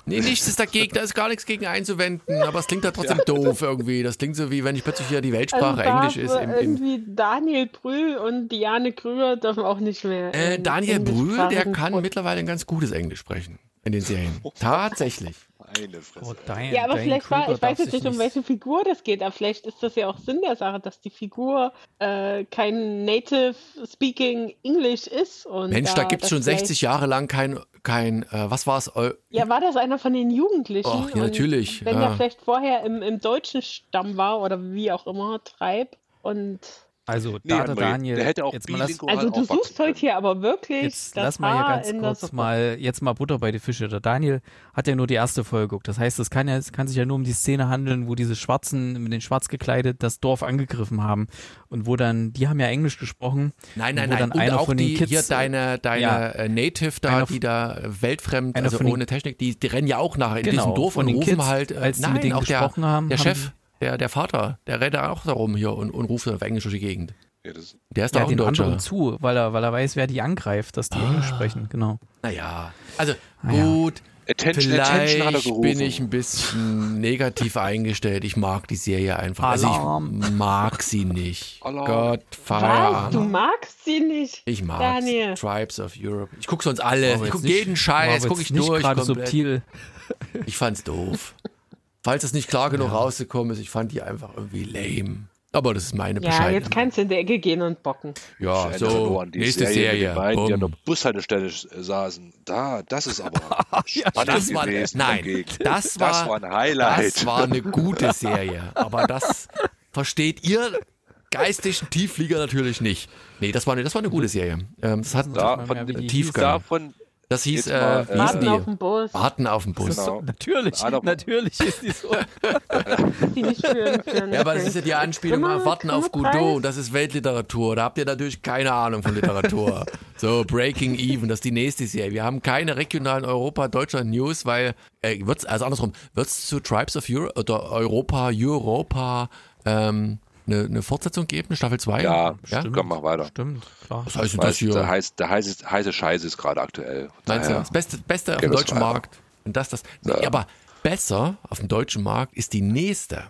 nee, nichts ist dagegen, da ist gar nichts gegen einzuwenden, aber es klingt halt trotzdem doof irgendwie. Das klingt so wie, wenn ich plötzlich hier die Weltsprache Also Englisch ist. Im, äh, im, irgendwie Daniel Brühl und Diane Krüger dürfen auch nicht mehr. äh, Daniel Brühl, der kann mittlerweile ein ganz gutes Englisch sprechen in den Serien. Tatsächlich. Meine Fresse. Oh, Diane, Ja, aber Diane vielleicht war, Kruger ich weiß jetzt nicht, um welche Figur das geht, aber vielleicht ist das ja auch Sinn der Sache, dass die Figur äh, kein Native Speaking English ist. Und Mensch, da gibt es schon vielleicht- 60 Jahre lang kein, kein äh, was war es? Ja, war das einer von den Jugendlichen? Ach, ja, Und natürlich, Wenn ja. der vielleicht vorher im, im deutschen Stamm war oder wie auch immer, Treib. Und Also, Nee, da der André, Daniel, der hätte auch jetzt mal lass, also du aufwachsen suchst heute hier aber wirklich jetzt das lass mal hier ganz kurz Suppe. mal, jetzt mal Butter bei die Fische. Der Daniel hat ja nur die erste Folge geguckt. Das heißt, es kann ja, es kann sich ja nur um die Szene handeln, wo diese Schwarzen mit den Schwarz gekleidet das Dorf angegriffen haben. Und wo dann, die haben ja Englisch gesprochen. Nein, nein, wo nein. dann Und einer auch von den die, Kids, hier deine, deine ja. äh, Native da, die da äh, weltfremd, also von den- ohne Technik, die, die rennen ja auch nach in Genau, diesem Dorf von und den rufen Kids, halt, äh, als die nein, mit denen auch der, gesprochen haben, der haben Chef, der, der Vater, der rennt da auch da rum hier und, und ruft auf Englisch durch die Gegend. Ja, das, Der ist Ja, da auch ein den anderen Deutscher. zu, weil er, weil er weiß, wer die angreift, dass die Englisch Ah. sprechen, genau. Naja, also Ah, gut, Attention, Attention hat er vielleicht gerufen. bin ich ein bisschen negativ eingestellt. Ich mag die Serie einfach. Also Alarm. ich mag sie nicht. Alarm. Gott, Was? Du Feierabend. magst sie nicht? Ich mag Daniel. Tribes of Europe. Ich gucke sonst alle. Ich gucke jeden Scheiß, gucke ich nicht durch. gerade komplett. subtil. Ich fand's doof. Falls es nicht klar genug rausgekommen ist, ich fand die einfach irgendwie lame. Aber das ist meine Ja, Bescheidung. jetzt kannst du in die Ecke gehen und bocken. Ja, erinnere so, die nächste Serie, Serie. Den beiden, die an der. Bushaltestelle äh, saßen. Da, das ist aber spannend Das war, gewesen. nein, das war, das war ein Highlight. das war eine gute Serie. Aber das versteht ihr geistigen Tiefflieger natürlich nicht. Nee, das war eine, das war eine gute Serie. Ähm, das hat da, von, mehr, wie die Tiefgang. Das hieß, mal, äh, wie Warten auf die? den Bus. Warten auf den Bus. Genau. natürlich, Adam- natürlich ist die so. Die nicht Ja, aber das ist ja die Anspielung auf Warten auf. Godot. Das ist Weltliteratur. Da habt ihr natürlich keine Ahnung von Literatur. so, Breaking Even, das ist die nächste Serie. Wir haben keine regionalen Europa, Deutschland News, weil, äh, wird's, also andersrum, wird's zu Tribes of Europe oder Europa, Europa, ähm, eine, eine Fortsetzung geben, eine Staffel 2? ja, ja? komm, mach weiter. Stimmt, klar. Was heißt denn das hier? der, heiß, der heiße, heiße Scheiß ist gerade aktuell. Meinst du, das Beste, Beste auf dem deutschen weiter. Markt. Und das, das. Nee, Ja. aber besser auf dem deutschen Markt ist die nächste.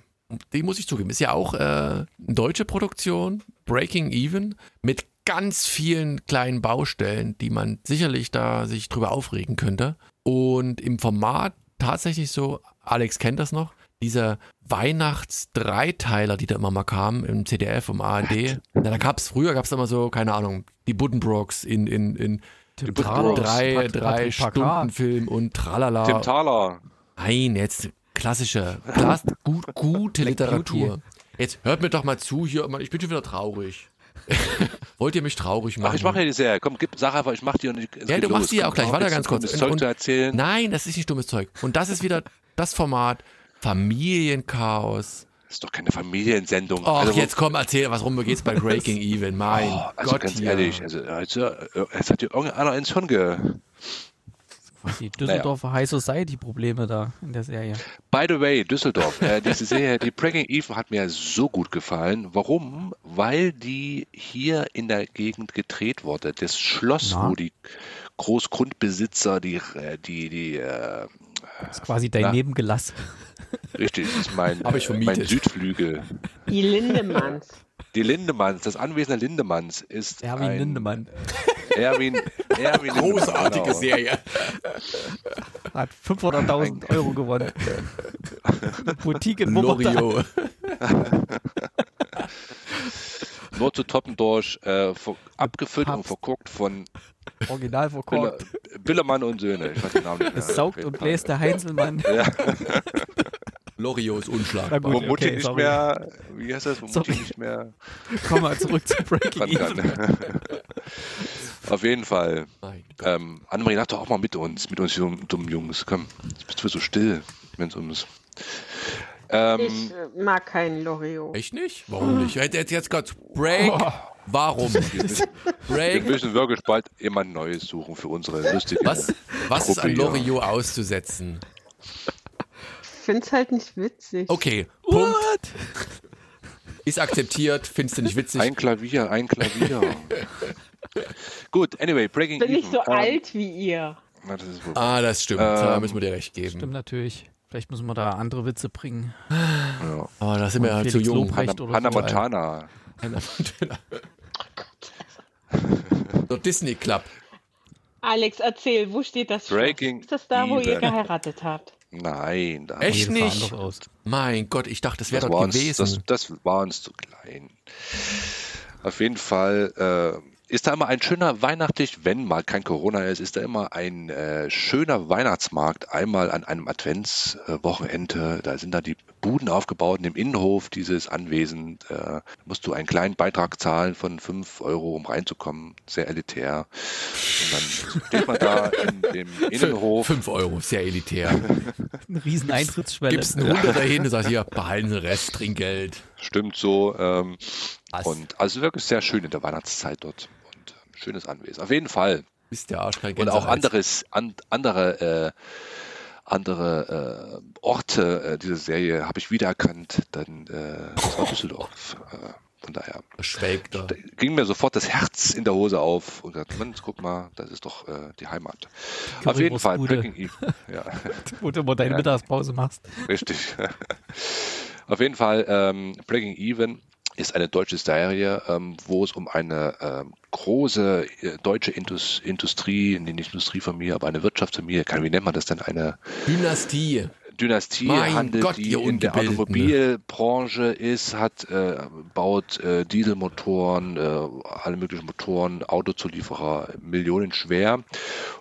Die muss ich zugeben. Ist ja auch äh, eine deutsche Produktion, Breaking Even, mit ganz vielen kleinen Baustellen, die man sicherlich da sich drüber aufregen könnte. Und im Format tatsächlich so, Alex kennt das noch, dieser Weihnachts-Dreiteiler, die da immer mal kamen im CDF, im ARD. Na, da gab's früher gab's immer so, keine Ahnung, die Buddenbrooks in, in, in Tim drei, drei. Stunden Film und tralala. Tim Thaler. Nein, jetzt klassische, klass, gut, gute Literatur. Jetzt hört mir doch mal zu hier, ich bin schon wieder traurig. Wollt ihr mich traurig machen? Ach, ich mache ja die Serie. Komm, gib, sag einfach, ich mach die und ich, es Ja, du machst los. die ja auch gleich. Warte ganz kurz. dummes Zeug und- zu erzählen. Nein, das ist nicht dummes Zeug. Und das ist wieder das Format Familienchaos. Das ist doch keine Familiensendung. Ach, Also, jetzt komm, erzähl, was rum geht's bei Breaking Even? Mein Oh, also Gott, ganz hier. ehrlich, also, also, es hat dir irgendeiner ins Hirn ge... Die Düsseldorfer High Society Probleme da in der Serie. By the way, Düsseldorf, äh, diese Serie, die Breaking Even hat mir so gut gefallen. Warum? Weil die hier in der Gegend gedreht wurde. Das Schloss, Na. wo die Großgrundbesitzer, die, äh, die, die, äh, Das ist quasi dein Ja. Nebengelass. Richtig, das ist mein, Hab ich äh, mein. Südflügel. Die Lindemanns. Die Lindemanns, das Anwesen der Lindemanns ist Erwin ein, Lindemann Erwin, Erwin Lindemann, Großartige genau. Serie. hat 500.000 Euro gewonnen. Boutique in. Loriot. Nur zu toppen durch, äh, abgefüllt und Papst. verguckt von Original Bille, verkorkt. Billemann und Söhne. Ich weiß den Namen nicht mehr. Es saugt und bläst der Heinzelmann. Loriot ist unschlagbar. gut. Wo Mutti okay, nicht sorry. mehr, wie heißt das, wo Mutti Sorry. nicht mehr Komm mal zurück zu Breaking Even. Auf jeden Fall. Ähm, Annemarie, sag doch auch mal mit uns, mit uns jungen- dummen Jungs. Komm, jetzt bist du so still, wenn es ums. Ähm, Ich äh, mag keinen Loriot. Echt nicht? Warum nicht? Hätte jetzt, jetzt gerade Break. Warum? wir Break. müssen wirklich bald jemand Neues suchen für unsere lustige. Was, was ist an. Loriot auszusetzen? Ich find's halt nicht witzig. Okay, Punkt. What? Ist akzeptiert. Findest du nicht witzig? Ein Klavier, ein Klavier. Gut, anyway, Breaking Ich bin Even. nicht so Ähm, alt wie ihr. na, das Ah, das stimmt. da Ähm, müssen wir dir recht geben. Stimmt natürlich. Vielleicht müssen wir da andere Witze bringen. ja. Aber da sind wir ja zu jung. Lobrecht. Hannah, oder Hannah so. Montana. Hannah Montana. Der Disney Club. Alex, erzähl, wo steht das? Breaking Ist das da, wo ihr Even. geheiratet habt? Nein, da Echt nicht? Mein Gott, ich dachte, das wäre dort war uns, gewesen. das, das war uns zu klein. Auf jeden Fall äh, ist da immer ein schöner weihnachtlich, wenn mal kein Corona ist, ist da immer ein äh, schöner Weihnachtsmarkt. Einmal an einem Adventswochenende. da sind da die Buden aufgebaut. Und Im Innenhof dieses Anwesens äh, musst du einen kleinen Beitrag zahlen von 5 Euro, um reinzukommen. Sehr elitär. Und dann steht man da in dem Innenhof. 5 Euro, sehr elitär. Eine riesen Eintrittsschwelle. Gibst einen Hunderter hin und sagst hier, behalten Sie den Rest, Trinkgeld. Stimmt so. Ähm? Und also wirklich sehr schön in der Weihnachtszeit dort. Schönes Anwesen. Auf jeden Fall. Ist der Arsch kein Und auch anderes, an, andere, äh, andere äh, Orte äh, dieser Serie habe ich wiedererkannt. Dann äh, das war Düsseldorf. Äh, von daher Schwelgt er. da ging mir sofort das Herz in der Hose auf und gesagt, Mensch, guck mal, das ist doch äh, die Heimat. Auf jeden Fall. Breaking Even. Ja. Wo du immer deine Ja. Mittagspause machst. Richtig. Auf jeden Fall, ähm, Breaking Even ist eine deutsche Serie, ähm, wo es um eine ähm, große äh, deutsche Indus Industrie, nicht Industriefamilie, aber eine Wirtschaftsfamilie, kann, wie nennt man das denn, eine Dynastie. Dynastie Mein handelt, Gott, die in der. Automobilbranche ist, hat, äh, baut äh, Dieselmotoren, äh, alle möglichen Motoren, Autozulieferer, Millionen schwer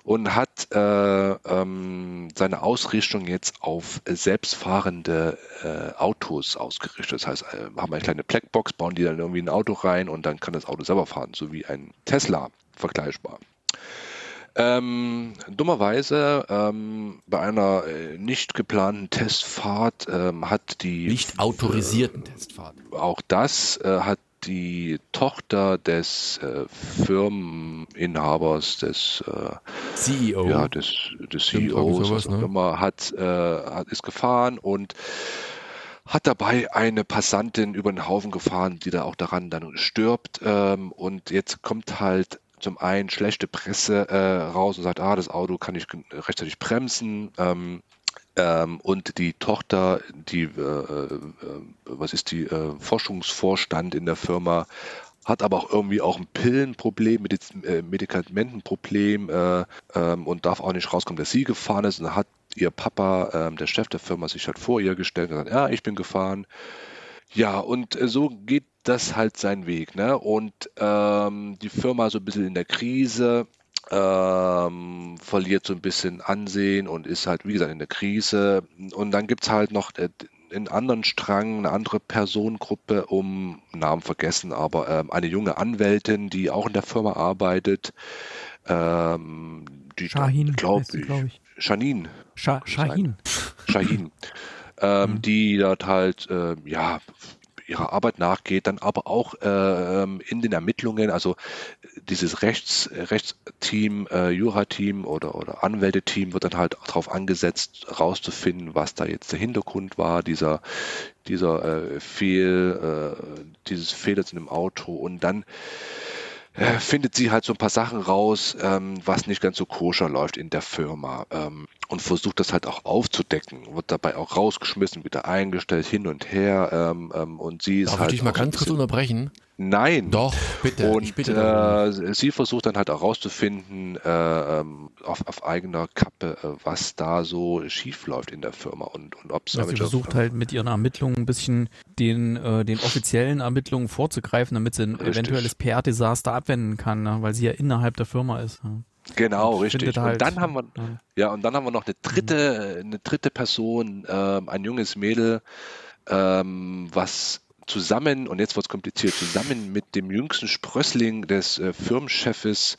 und hat äh, ähm, seine Ausrichtung jetzt auf selbstfahrende äh, Autos ausgerichtet. Das heißt, äh, haben eine kleine Blackbox, bauen die dann irgendwie in ein Auto rein und dann kann das Auto selber fahren, so wie ein Tesla vergleichbar. Ähm, dummerweise ähm, bei einer äh, nicht geplanten Testfahrt ähm, hat die Nicht autorisierten Testfahrt. auch das äh, hat die Tochter des äh, Firmeninhabers, des, äh, CEO. ja, des, des CEOs, sowas, ne? immer, hat, äh, hat, ist gefahren und hat dabei eine Passantin über den Haufen gefahren, die da auch daran dann stirbt. Ähm, und jetzt kommt halt zum einen schlechte Presse äh, raus und sagt, ah, das Auto kann gen- rechtzeitig bremsen. Ähm, ähm, und die Tochter, die, äh, äh, was ist die, äh, Forschungsvorstand in der Firma, hat aber auch irgendwie auch ein Pillenproblem, Mediz äh, Medikamentenproblem äh, ähm, und darf auch nicht rauskommen, dass sie gefahren ist. Und dann hat ihr Papa, ähm, der Chef der Firma, sich halt vor ihr gestellt und gesagt, ja, ich bin gefahren. Ja, und äh, so geht das halt seinen Weg. Ne? Und ähm, die Firma so ein bisschen in der Krise, ähm, verliert so ein bisschen Ansehen und ist halt, wie gesagt, in der Krise. Und dann gibt es halt noch äh, einen anderen Strang, eine andere Personengruppe, um Namen vergessen, aber ähm, eine junge Anwältin, die auch in der Firma arbeitet. Ähm, die Shahin, glaube ich. glaub ich. Janine. Sha Shahin. Shahin, ähm, die dort halt, äh, ja, ihrer Arbeit nachgeht, dann aber auch äh, in den Ermittlungen, also dieses Rechts, Rechtsteam, äh, Jura-Team oder, oder Anwälteteam wird dann halt darauf angesetzt, rauszufinden, was da jetzt der Hintergrund war, dieser, dieser äh, Fehl, äh, dieses Fehlers in dem Auto. Und dann äh, findet sie halt so ein paar Sachen raus, ähm, was nicht ganz so koscher läuft in der Firma. Ähm, und versucht das halt auch aufzudecken, wird dabei auch rausgeschmissen, wieder eingestellt, hin und her ähm, ähm und sie ist Darf halt ich dich mal ganz kurz unterbrechen? Nein. Doch, bitte. Und ich bitte äh, sie versucht dann halt auch rauszufinden, äh, ähm, auf, auf, eigener Kappe, äh, was da so schief läuft in der Firma und, und ob es. Ja, sie versucht halt mit ihren Ermittlungen ein bisschen den, äh, den offiziellen Ermittlungen vorzugreifen, damit sie ein Richtig. eventuelles PR-Desaster abwenden kann, ne? weil sie ja innerhalb der Firma ist. Ne? Genau, richtig. Halt, und dann haben wir, ja. ja. und dann haben wir noch eine dritte, eine dritte Person, ähm, ein junges Mädel, ähm, was zusammen, und jetzt wird es kompliziert, zusammen mit dem jüngsten Sprössling des äh, Firmenchefes,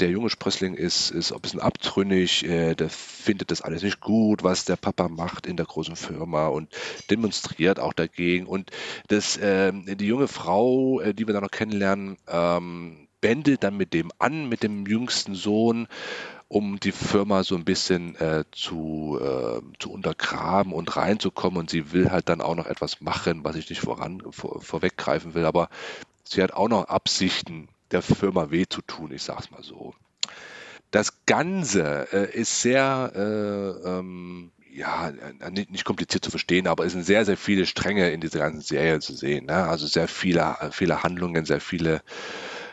der junge Sprössling ist, ist ein bisschen abtrünnig, äh, der findet das alles nicht gut, was der Papa macht in der großen Firma und demonstriert auch dagegen. Und das, äh, die junge Frau, äh, die wir da noch kennenlernen, ähm, bändelt dann mit dem an, mit dem jüngsten Sohn um die Firma so ein bisschen äh, zu, äh, zu untergraben und reinzukommen. Und sie will halt dann auch noch etwas machen, was ich nicht voran, vor, vorweggreifen will. Aber sie hat auch noch Absichten, der Firma weh zu tun, ich sag's mal so. Das Ganze äh, ist sehr, äh, ähm, ja, äh, nicht, nicht, kompliziert zu verstehen, aber es sind sehr, sehr viele Stränge in dieser ganzen Serie zu sehen. Ne? Also sehr viele, viele Handlungen, sehr viele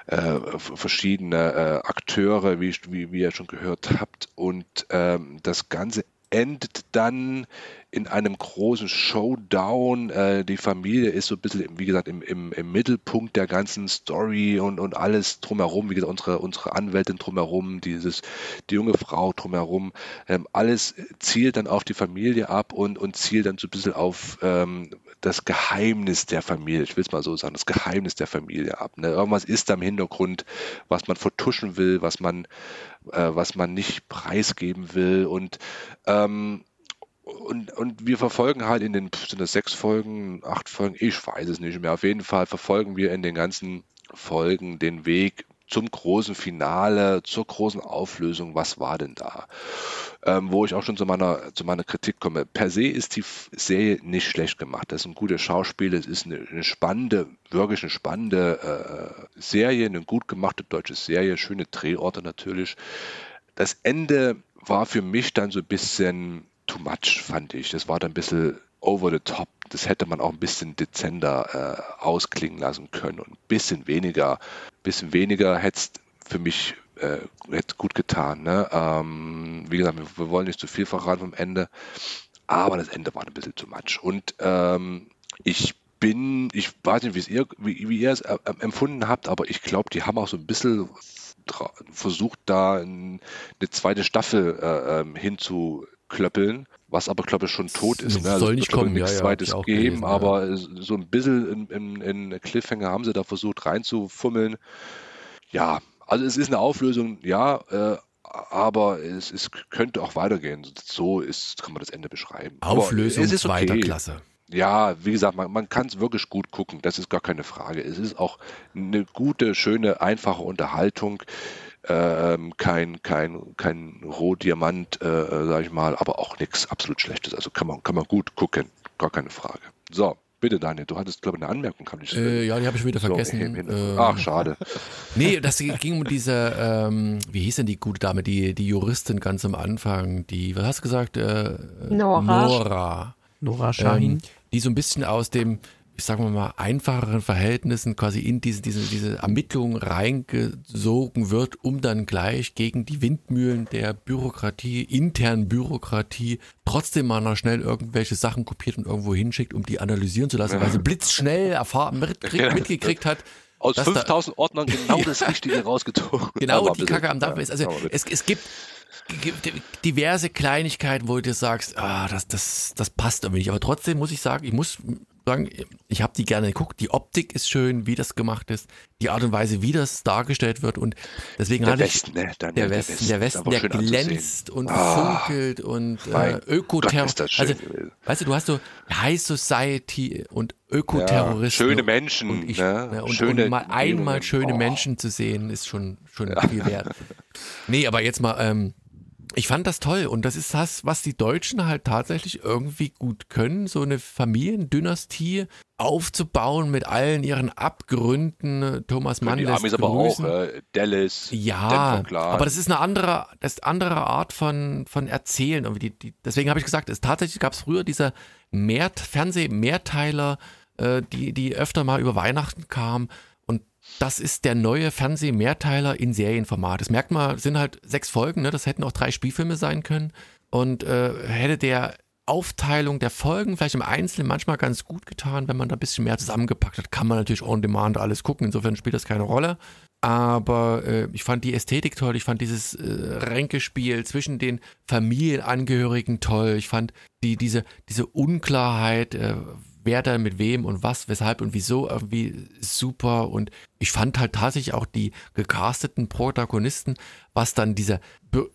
äh, verschiedene äh, Akteure, wie, wie, wie ihr schon gehört habt. Und ähm, das Ganze endet dann in einem großen Showdown. Äh, die Familie ist so ein bisschen, wie gesagt, im, im, im Mittelpunkt der ganzen Story und, und alles drumherum, wie gesagt, unsere, unsere Anwältin drumherum, dieses, die junge Frau drumherum, ähm, alles zielt dann auf die Familie ab und, und zielt dann so ein bisschen auf ähm, das Geheimnis der Familie, ich will es mal so sagen, das Geheimnis der Familie ab. Ne? Irgendwas ist da im Hintergrund, was man vertuschen will, was man, äh, was man nicht preisgeben will und ähm, und, und wir verfolgen halt in den, sind das sechs Folgen, acht Folgen, ich weiß es nicht mehr. Auf jeden Fall verfolgen wir in den ganzen Folgen den Weg zum großen Finale, zur großen Auflösung, was war denn da? Ähm, wo ich auch schon zu meiner, zu meiner Kritik komme. Per se ist die Serie nicht schlecht gemacht. Das ist ein guter Schauspiel, es ist eine, eine spannende, wirklich eine spannende äh, Serie, eine gut gemachte deutsche Serie, schöne Drehorte natürlich. Das Ende war für mich dann so ein bisschen too much, fand ich. Das war dann ein bisschen over the top. Das hätte man auch ein bisschen dezenter äh, ausklingen lassen können und ein bisschen weniger, bisschen weniger hätte es für mich äh, hätte gut getan. Ne? Ähm, wie gesagt, wir, wir, wollen nicht zu viel verraten vom Ende, aber das Ende war ein bisschen too much. Und ähm, ich bin, ich weiß nicht, ihr, wie, wie ihr es äh, empfunden habt, aber ich glaube, die haben auch so ein bisschen versucht, da eine zweite Staffel äh, ähm, hinzu klöppeln, was aber, glaube ich, schon tot ist. Ne? Also soll nicht kommen, nichts ja, zweites ja, geben, gelesen, aber ja. so ein bisschen in, in, in, Cliffhanger haben sie da versucht reinzufummeln. Ja, also es ist eine Auflösung, ja, äh, aber es, es, könnte auch weitergehen. So ist, kann man das Ende beschreiben. Auflösung zweiter okay. Klasse. Ja, wie gesagt, man, man kann es wirklich gut gucken, das ist gar keine Frage. Es ist auch eine gute, schöne, einfache Unterhaltung ähm, kein, kein, kein Rohdiamant, äh, äh sag ich mal, aber auch nichts absolut Schlechtes. Also kann man, kann man gut gucken, gar keine Frage. So, bitte Daniel, du hattest, glaube ich, eine Anmerkung, kann ich äh, Ja, die habe ich wieder vergessen. äh, Ach, schade. nee, das ging um diese, ähm, wie hieß denn die gute Dame, die, die Juristin ganz am Anfang, die, was hast du gesagt? Äh, Nora. Nora. Nora Shahin. Ähm, die so ein bisschen aus dem ich sage mal, einfacheren Verhältnissen quasi in diese, diese, diese Ermittlungen reingesogen wird, um dann gleich gegen die Windmühlen der Bürokratie, internen Bürokratie, trotzdem mal noch schnell irgendwelche Sachen kopiert und irgendwo hinschickt, um die analysieren zu lassen, weil sie blitzschnell erfahren, mitgekriegt hat, aus 5000 da, Ordnern genau das Richtige rausgezogen. Genau die Kacke am Dampf ist. Also es, es gibt diverse Kleinigkeiten, wo du dir sagst, ah, das, das, das passt irgendwie nicht. Aber trotzdem muss ich sagen, ich muss sagen, ich habe die gerne geguckt. Die Optik ist schön, wie das gemacht ist, die Art und Weise, wie das dargestellt wird und deswegen der hatte Westen, ich ne? der, der, Westen, der Westen, der glänzt und oh, funkelt und äh, Ökotherm. Also, weißt du, du hast so High Society und Ökoterroristen. Ja, schöne Menschen. Und, ich, ne? ja, und, schöne und mal einmal schöne oh. Menschen zu sehen, ist schon, schon viel wert. Nee, aber jetzt mal, ähm, ich fand das toll und das ist das, was die Deutschen halt tatsächlich irgendwie gut können, so eine Familiendynastie aufzubauen mit allen ihren Abgründen. Thomas Mann die lässt Amis aber auch, äh, Dallas, Ja, aber das ist eine andere, das ist andere Art von, von Erzählen. Die, die, deswegen habe ich gesagt, es tatsächlich gab es früher diese Mehr, Fernseh-Mehrteiler, äh, die, die öfter mal über Weihnachten kamen. Das ist der neue Fernseh-Mehrteiler in Serienformat. Das merkt man, sind halt sechs Folgen, ne? das hätten auch drei Spielfilme sein können. Und äh, hätte der Aufteilung der Folgen vielleicht im Einzelnen manchmal ganz gut getan, wenn man da ein bisschen mehr zusammengepackt hat. Kann man natürlich on demand alles gucken, insofern spielt das keine Rolle. Aber äh, ich fand die Ästhetik toll, ich fand dieses äh, Ränkespiel zwischen den Familienangehörigen toll. Ich fand die, diese, diese Unklarheit, äh, wer da mit wem und was, weshalb und wieso irgendwie super. Und ich fand halt tatsächlich auch die gecasteten Protagonisten, was dann diese be-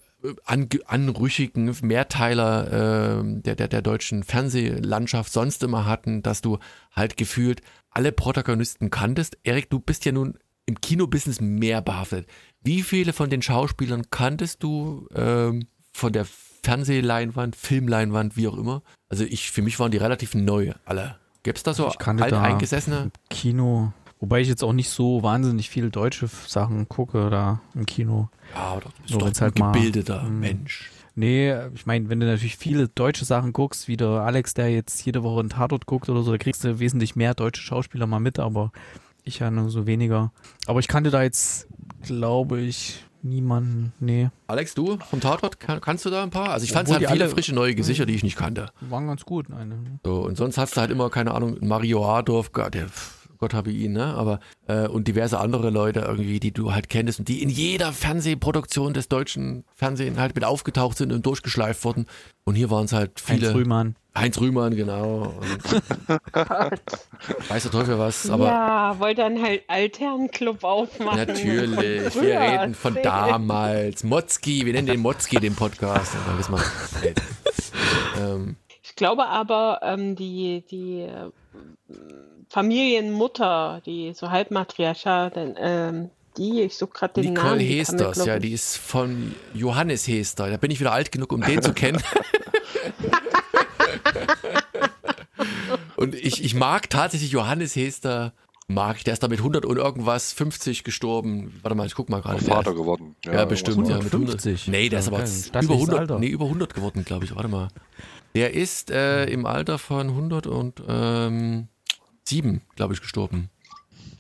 an, anrüchigen Mehrteiler äh, der, der, der deutschen Fernsehlandschaft sonst immer hatten, dass du halt gefühlt alle Protagonisten kanntest. Erik, du bist ja nun im Kinobusiness mehr behaftet. Wie viele von den Schauspielern kanntest du ähm, von der Fernsehleinwand, Filmleinwand, wie auch immer? Also ich, für mich waren die relativ neu, alle. Gibt es da so da- alteingesessene? Kino. Wobei ich jetzt auch nicht so wahnsinnig viele deutsche Sachen gucke da im Kino. Ja, aber doch, du bist Nur doch ein halt mal- gebildeter hm. Mensch. Nee, ich meine, wenn du natürlich viele deutsche Sachen guckst, wie der Alex, der jetzt jede Woche einen Tatort guckt oder so, da kriegst du wesentlich mehr deutsche Schauspieler mal mit, aber ich ja nur so weniger. Aber ich kannte da jetzt, glaube ich, niemanden. Nee, Alex, du vom Tatort, kann, kannst du da ein paar? Also ich fand es halt viele frische neue Gesichter, die ich nicht kannte. waren ganz gut. Eine. So, und sonst hast du halt immer, keine Ahnung, Mario Adorf, der, Gott habe ihn, ne? Aber äh, und diverse andere Leute irgendwie, die du halt kennst und die in jeder Fernsehproduktion des deutschen Fernsehens halt mit aufgetaucht sind und durchgeschleift wurden. Und hier waren es halt viele. Heinz Rühmann. Heinz Rühmann, genau. Weiß der Teufel was, aber ja, wollte dann halt Alternclub aufmachen. natürlich, wir reden von damals. Motzki, wir nennen den Motzki, den Podcast. Dann wissen wir. ähm, Ich glaube aber, ähm, die, die äh, Familienmutter, die so halbmatriarchal, denn, ähm, die, ich suche gerade den Nicole Namen. mir, Hesters, ja, die ist von Johannes Hester. Da bin ich wieder alt genug, um den zu kennen. und ich, ich mag tatsächlich Johannes Hester, mag ich. Der ist da mit 100 und irgendwas, 50 gestorben. Warte mal, ich guck mal gerade. Vater geworden. Ja, bestimmt. Ja, mit 150. 100. Nee, der ist Ja, aber okay, über 100, Alter. nee, über 100 geworden, glaube ich. Warte mal. Der ist äh, im Alter von 100 und ähm, 7, glaube ich, gestorben.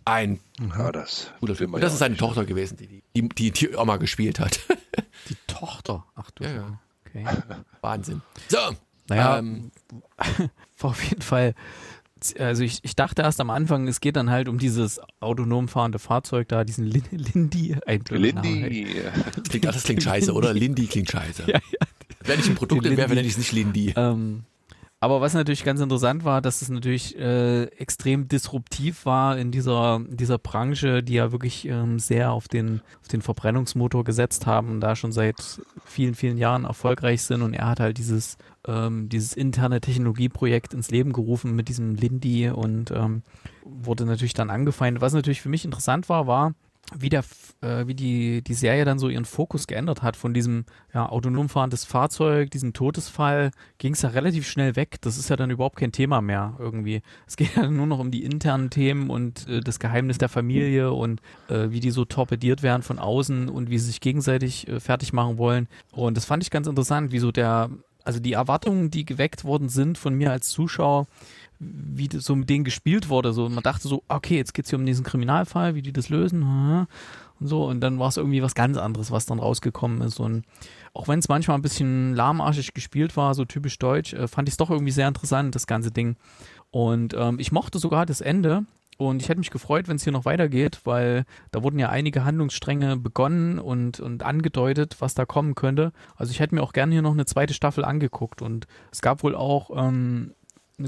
Ein Ja, das guter Film. das ist seine nicht. Tochter gewesen, die die, die, die Oma gespielt hat. Die Tochter. Ach du. Ja, ja. Okay. Wahnsinn. So. Naja, Ähm, auf jeden Fall. Also ich, ich dachte erst am Anfang, es geht dann halt um dieses autonom fahrende Fahrzeug da, diesen Lin Lindy. Lindy. das, klingt, das klingt scheiße, oder? Lindy klingt scheiße. Ja, ja. Wenn ich ein Produkt Lindy. nenne ich es nicht Lindy. Ähm, aber was natürlich ganz interessant war, dass es natürlich äh, extrem disruptiv war in dieser, dieser Branche, die ja wirklich ähm, sehr auf den, auf den Verbrennungsmotor gesetzt haben und da schon seit vielen, vielen Jahren erfolgreich sind. Und er hat halt dieses, ähm, dieses interne Technologieprojekt ins Leben gerufen mit diesem Lindy und ähm, wurde natürlich dann angefeindet. Was natürlich für mich interessant war, war, wie, der, äh, wie die, die Serie dann so ihren Fokus geändert hat. Von diesem ja, autonom fahrendes Fahrzeug, diesem Todesfall, ging es ja relativ schnell weg. Das ist ja dann überhaupt kein Thema mehr irgendwie. Es geht ja nur noch um die internen Themen und äh, das Geheimnis der Familie und äh, wie die so torpediert werden von außen und wie sie sich gegenseitig äh, fertig machen wollen. Und das fand ich ganz interessant, wie so der, also die Erwartungen, die geweckt worden sind von mir als Zuschauer, wie so mit denen gespielt wurde. So, man dachte so, okay, jetzt geht's hier um diesen Kriminalfall, wie die das lösen. Und so, und dann war es irgendwie was ganz anderes, was dann rausgekommen ist. Und auch wenn es manchmal ein bisschen lahmarschig gespielt war, so typisch deutsch, äh, fand ich es doch irgendwie sehr interessant, das ganze Ding. Und ähm, ich mochte sogar das Ende. Und ich hätte mich gefreut, wenn es hier noch weitergeht, weil da wurden ja einige Handlungsstränge begonnen und, und angedeutet, was da kommen könnte. Also ich hätte mir auch gerne hier noch eine zweite Staffel angeguckt. Und es gab wohl auch ähm,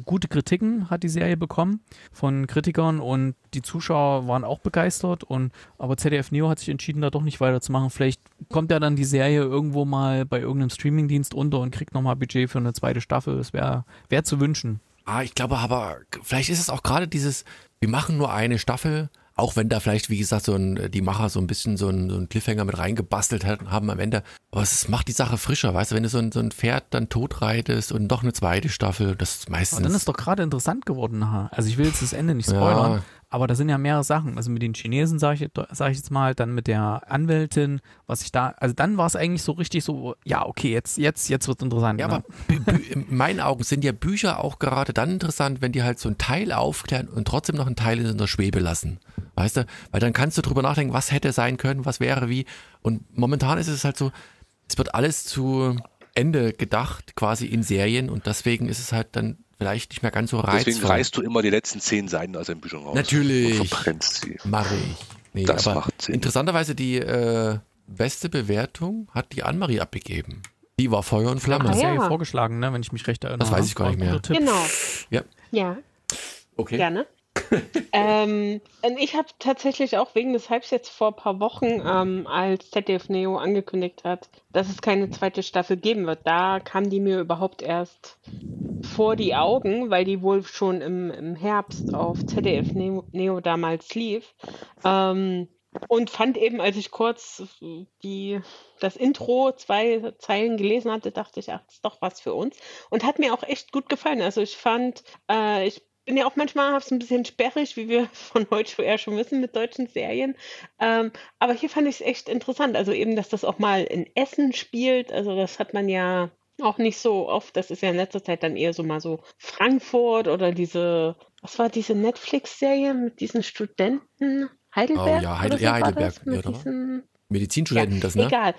gute Kritiken hat die Serie bekommen von Kritikern und die Zuschauer waren auch begeistert und aber ZDF Neo hat sich entschieden, da doch nicht weiterzumachen. Vielleicht kommt ja dann die Serie irgendwo mal bei irgendeinem Streamingdienst unter und kriegt nochmal Budget für eine zweite Staffel. Das wäre wär zu wünschen. Ah, ich glaube aber, vielleicht ist es auch gerade dieses, wir machen nur eine Staffel, auch wenn da vielleicht, wie gesagt, so ein, die Macher so ein bisschen so ein, so ein Cliffhanger mit reingebastelt haben am Ende. Aber es macht die Sache frischer, weißt du, wenn du so ein, so ein Pferd dann tot reitest und noch eine zweite Staffel, das ist meistens. Aber dann ist doch gerade interessant geworden nachher. Also ich will jetzt das Ende nicht spoilern, ja. Aber da sind ja mehrere Sachen. Also mit den Chinesen, sage ich, sag ich jetzt mal, dann mit der Anwältin, was ich da, also dann war es eigentlich so richtig so, ja, okay, jetzt, jetzt, jetzt wird es interessant. Ja, ne? aber in meinen Augen sind ja Bücher auch gerade dann interessant, wenn die halt so einen Teil aufklären und trotzdem noch einen Teil in der Schwebe lassen. Weißt du? Weil dann kannst du drüber nachdenken, was hätte sein können, was wäre wie. Und momentan ist es halt so, es wird alles zu Ende gedacht, quasi in Serien und deswegen ist es halt dann vielleicht nicht mehr ganz so reizvoll. Deswegen reißt du immer die letzten zehn Seiten aus den Büchern raus. Natürlich. Und verbrennst sie. Mache ich. Nee, das macht Sinn. Interessanterweise die äh, beste Bewertung hat die Annemarie abgegeben. Die war Feuer und Flamme. Ah, ja. ja vorgeschlagen, ne, wenn ich mich recht erinnere. Das weiß ich gar nicht mehr. Genau. Ja. Ja. Okay. Gerne. ähm, ich habe tatsächlich auch wegen des Hypes jetzt vor ein paar Wochen, ähm, als ZDF Neo angekündigt hat, dass es keine zweite Staffel geben wird, da kam die mir überhaupt erst vor die Augen, weil die wohl schon im, im Herbst auf ZDF Neo, Neo damals lief. Ähm, und fand eben, als ich kurz die, das Intro zwei Zeilen gelesen hatte, dachte ich, ach, das ist doch was für uns. Und hat mir auch echt gut gefallen. Also ich fand, äh, ich bin ja auch manchmal ein bisschen sperrig, wie wir von heute eher schon wissen mit deutschen Serien. Ähm, aber hier fand ich es echt interessant. Also eben, dass das auch mal in Essen spielt. Also das hat man ja auch nicht so oft. Das ist ja in letzter Zeit dann eher so mal so Frankfurt oder diese, was war diese Netflix-Serie mit diesen Studenten? Heidelberg? Oh ja, Heidel, ja Heidelberg. Ja, Medizinstudenten, ja, das, ne? Egal.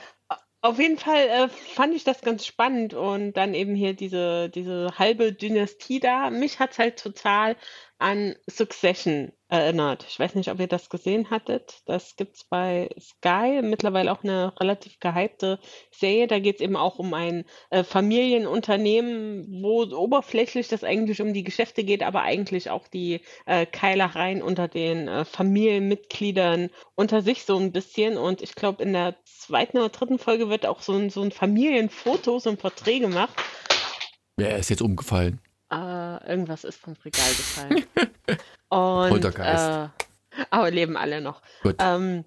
Auf jeden Fall äh, fand ich das ganz spannend und dann eben hier diese, diese halbe Dynastie da. Mich hat es halt total an Succession erinnert. Ich weiß nicht, ob ihr das gesehen hattet. Das gibt es bei Sky, mittlerweile auch eine relativ gehypte Serie. Da geht es eben auch um ein äh, Familienunternehmen, wo oberflächlich das eigentlich um die Geschäfte geht, aber eigentlich auch die äh, Keilereien unter den äh, Familienmitgliedern unter sich so ein bisschen. Und ich glaube, in der zweiten oder dritten Folge wird auch so ein, so ein Familienfoto, so ein Porträt gemacht. Wer ist jetzt umgefallen? Äh, irgendwas ist vom Regal gefallen. Und. Äh, aber leben alle noch. Gut. Ähm,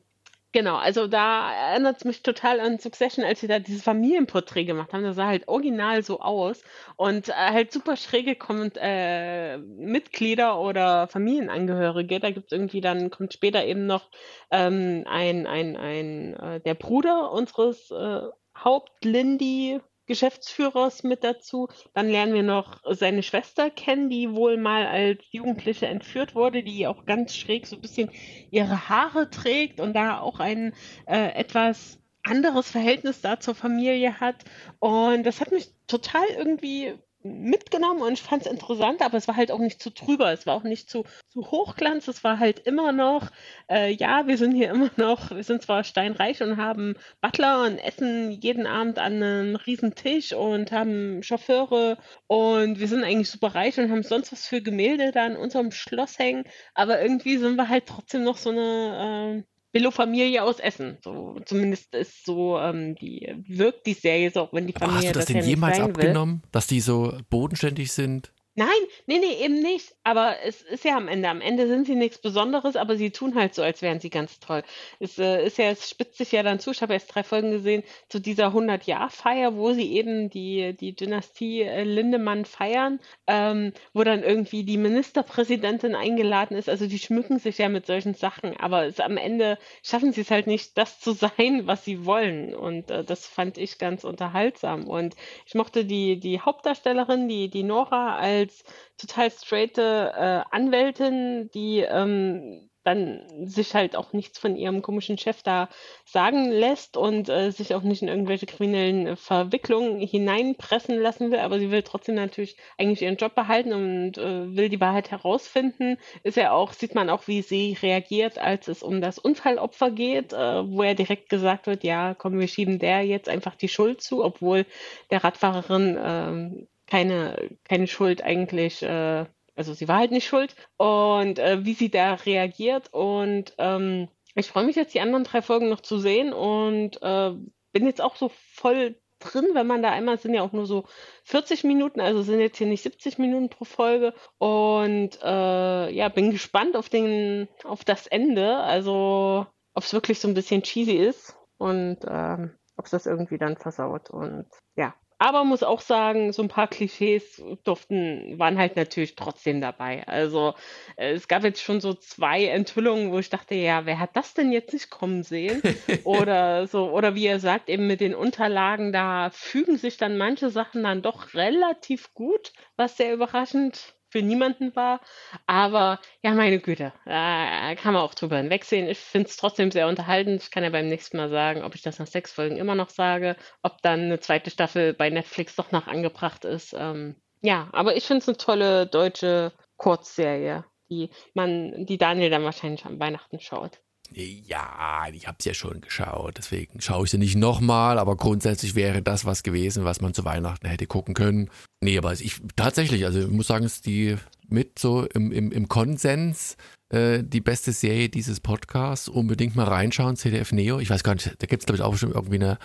genau, also da erinnert es mich total an Succession, als sie da dieses Familienporträt gemacht haben. Das sah halt original so aus und äh, halt super schräge kommt, äh, Mitglieder oder Familienangehörige. Da gibt es irgendwie dann, kommt später eben noch ähm, ein, ein, ein, äh, der Bruder unseres äh, Haupt-Lindy Geschäftsführers mit dazu. Dann lernen wir noch seine Schwester kennen, die wohl mal als Jugendliche entführt wurde, die auch ganz schräg so ein bisschen ihre Haare trägt und da auch ein äh, etwas anderes Verhältnis da zur Familie hat. Und das hat mich total irgendwie mitgenommen und ich fand es interessant, aber es war halt auch nicht zu trüber, es war auch nicht zu, zu hochglanz, es war halt immer noch, äh, ja, wir sind hier immer noch, wir sind zwar steinreich und haben Butler und essen jeden Abend an einem riesen Tisch und haben Chauffeure und wir sind eigentlich super reich und haben sonst was für Gemälde da in unserem Schloss hängen, aber irgendwie sind wir halt trotzdem noch so eine äh, Billo-Familie aus Essen. So, zumindest ist so, ähm, die wirkt die Serie so, auch wenn die Familie. Aber hast du das, das denn ja jemals abgenommen, will. dass die so bodenständig sind? Nein, nee, nee, eben nicht. Aber es ist ja am Ende. Am Ende sind sie nichts Besonderes, aber sie tun halt so, als wären sie ganz toll. Es äh, ist ja, es spitzt sich ja dann zu. Ich habe erst drei Folgen gesehen zu dieser 100-Jahr-Feier, wo sie eben die, die Dynastie äh, Lindemann feiern, ähm, wo dann irgendwie die Ministerpräsidentin eingeladen ist. Also die schmücken sich ja mit solchen Sachen, aber es, am Ende schaffen sie es halt nicht, das zu sein, was sie wollen. Und äh, das fand ich ganz unterhaltsam. Und ich mochte die, die Hauptdarstellerin, die, die Nora, als als total straighte äh, Anwältin, die ähm, dann sich halt auch nichts von ihrem komischen Chef da sagen lässt und äh, sich auch nicht in irgendwelche kriminellen Verwicklungen hineinpressen lassen will, aber sie will trotzdem natürlich eigentlich ihren Job behalten und äh, will die Wahrheit herausfinden. Ist ja auch, sieht man auch, wie sie reagiert, als es um das Unfallopfer geht, äh, wo ja direkt gesagt wird, ja, komm, wir schieben der jetzt einfach die Schuld zu, obwohl der Radfahrerin ähm, keine, keine Schuld eigentlich, äh, also sie war halt nicht schuld und äh, wie sie da reagiert und ähm, ich freue mich jetzt, die anderen drei Folgen noch zu sehen und äh, bin jetzt auch so voll drin, wenn man da einmal, sind ja auch nur so 40 Minuten, also sind jetzt hier nicht 70 Minuten pro Folge. Und äh, ja, bin gespannt auf den, auf das Ende. Also ob es wirklich so ein bisschen cheesy ist und ähm, ob es das irgendwie dann versaut. Und ja, aber muss auch sagen, so ein paar Klischees durften, waren halt natürlich trotzdem dabei. Also äh, es gab jetzt schon so zwei Enthüllungen, wo ich dachte, ja, wer hat das denn jetzt nicht kommen sehen? oder so, oder wie ihr sagt, eben mit den Unterlagen, da fügen sich dann manche Sachen dann doch relativ gut, was sehr überraschend für niemanden war. Aber ja, meine Güte, da kann man auch drüber hinwegsehen. Ich finde es trotzdem sehr unterhaltend. Ich kann ja beim nächsten Mal sagen, ob ich das nach sechs Folgen immer noch sage, ob dann eine zweite Staffel bei Netflix doch noch angebracht ist. Ähm, ja, aber ich finde es eine tolle deutsche Kurzserie, die man, die Daniel dann wahrscheinlich am Weihnachten schaut. Ja, ich habe es ja schon geschaut, deswegen schaue ich sie nicht nochmal, aber grundsätzlich wäre das was gewesen, was man zu Weihnachten hätte gucken können. Nee, aber ich tatsächlich, also ich muss sagen, ist die mit so im, im, im Konsens äh, die beste Serie dieses Podcasts. Unbedingt mal reinschauen, CDF Neo. Ich weiß gar nicht, da gibt es glaube ich auch schon irgendwie eine,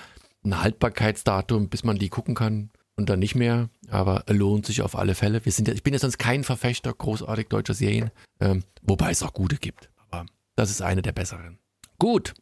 ein Haltbarkeitsdatum, bis man die gucken kann und dann nicht mehr, aber lohnt sich auf alle Fälle. Wir sind ja, ich bin ja sonst kein Verfechter großartig deutscher Serien, ähm, wobei es auch gute gibt. Das ist eine der besseren. Gut,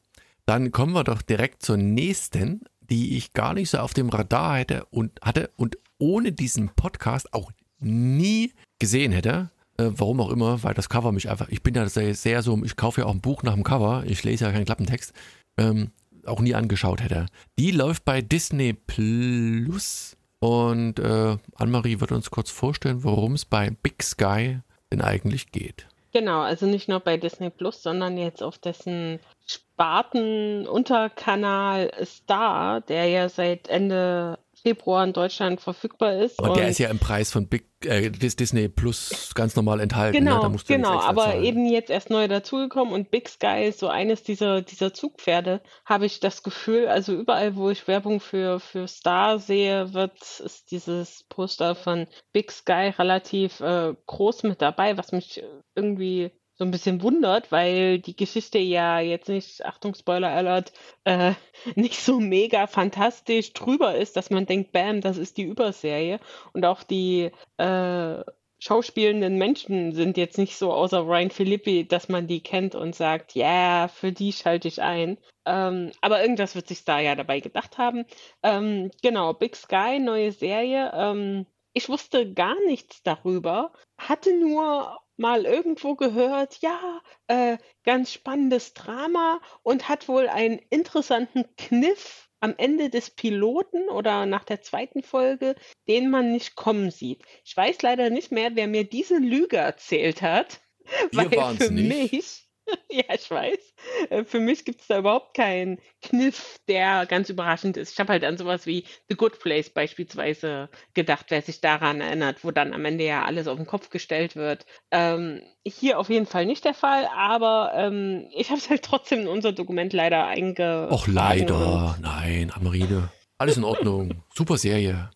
dann kommen wir doch direkt zur nächsten, die ich gar nicht so auf dem Radar hätte und hatte und ohne diesen Podcast auch nie gesehen hätte. Äh, warum auch immer, weil das Cover mich einfach, ich bin ja sehr, sehr so, ich kaufe ja auch ein Buch nach dem Cover, ich lese ja keinen Klappentext, ähm, auch nie angeschaut hätte. Die läuft bei Disney Plus und äh, Anne-Marie wird uns kurz vorstellen, worum es bei Big Sky denn eigentlich geht. Genau, also nicht nur bei Disney Plus, sondern jetzt auf dessen Sparten-Unterkanal Star, der ja seit Ende Februar in Deutschland verfügbar ist. Aber der ist ja im Preis von Big äh, Disney Plus ganz normal enthalten. Ne? Genau, ne? genau, aber zahlen. eben jetzt erst neu dazugekommen und Big Sky ist so eines dieser, dieser Zugpferde, habe ich das Gefühl. Also überall, wo ich Werbung für, für Star sehe, wird ist dieses Poster von Big Sky relativ äh, groß mit dabei, was mich irgendwie so ein bisschen wundert, weil die Geschichte ja jetzt nicht, Achtung, Spoiler Alert, äh, nicht so mega fantastisch drüber ist, dass man denkt, bam, das ist die Überserie. Und auch die äh, schauspielenden Menschen sind jetzt nicht so außer Ryan Philippi, dass man die kennt und sagt, ja, yeah, für die schalte ich ein. Ähm, aber irgendwas wird sich da ja dabei gedacht haben. Ähm, genau, Big Sky, neue Serie. Ähm, ich wusste gar nichts darüber, hatte nur mal irgendwo gehört, ja, äh, ganz spannendes Drama und hat wohl einen interessanten Kniff am Ende des Piloten oder nach der zweiten Folge, den man nicht kommen sieht. Ich weiß leider nicht mehr, wer mir diese Lüge erzählt hat, Wir weil für nicht. mich Ja, ich weiß. Äh, für mich gibt es da überhaupt keinen Kniff, der ganz überraschend ist. Ich habe halt an sowas wie The Good Place beispielsweise gedacht, wer sich daran erinnert, wo dann am Ende ja alles auf den Kopf gestellt wird. Ähm, hier auf jeden Fall nicht der Fall, aber ähm, ich habe es halt trotzdem in unser Dokument leider einge. Och, leider. Nein, Amarine. Alles in Ordnung. Super Serie.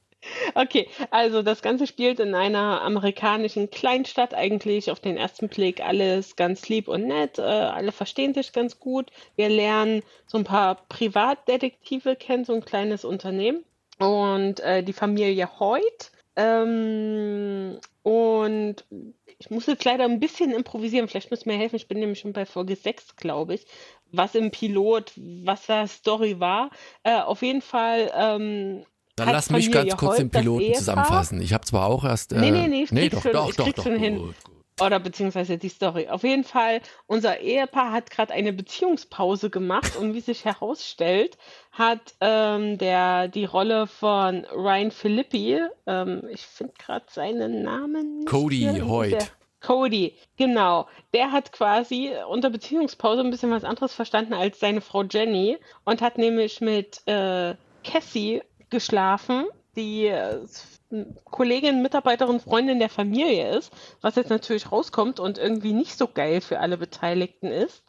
Okay, also das Ganze spielt in einer amerikanischen Kleinstadt eigentlich. Auf den ersten Blick alles ganz lieb und nett. Äh, alle verstehen sich ganz gut. Wir lernen so ein paar Privatdetektive kennen, so ein kleines Unternehmen. Und äh, die Familie Hoyt. Ähm, und ich muss jetzt leider ein bisschen improvisieren. Vielleicht müsst ihr mir helfen. Ich bin nämlich schon bei Folge 6, glaube ich. Was im Pilot, was da Story war. Äh, auf jeden Fall ähm, dann lass mich ganz kurz den Piloten zusammenfassen. Ich habe zwar auch erst. Äh, nee, nee, nee, ich nee, doch, schon, doch, ich doch, doch, schon hin. Gut, gut. Oder beziehungsweise die Story. Auf jeden Fall, unser Ehepaar hat gerade eine Beziehungspause gemacht und wie sich herausstellt, hat ähm, der die Rolle von Ryan Philippi, ähm, ich finde gerade seinen Namen. Nicht Cody Hoyt. Cody, genau. Der hat quasi unter Beziehungspause ein bisschen was anderes verstanden als seine Frau Jenny und hat nämlich mit äh, Cassie geschlafen, die äh, Kollegin, Mitarbeiterin, Freundin der Familie ist, was jetzt natürlich rauskommt und irgendwie nicht so geil für alle Beteiligten ist.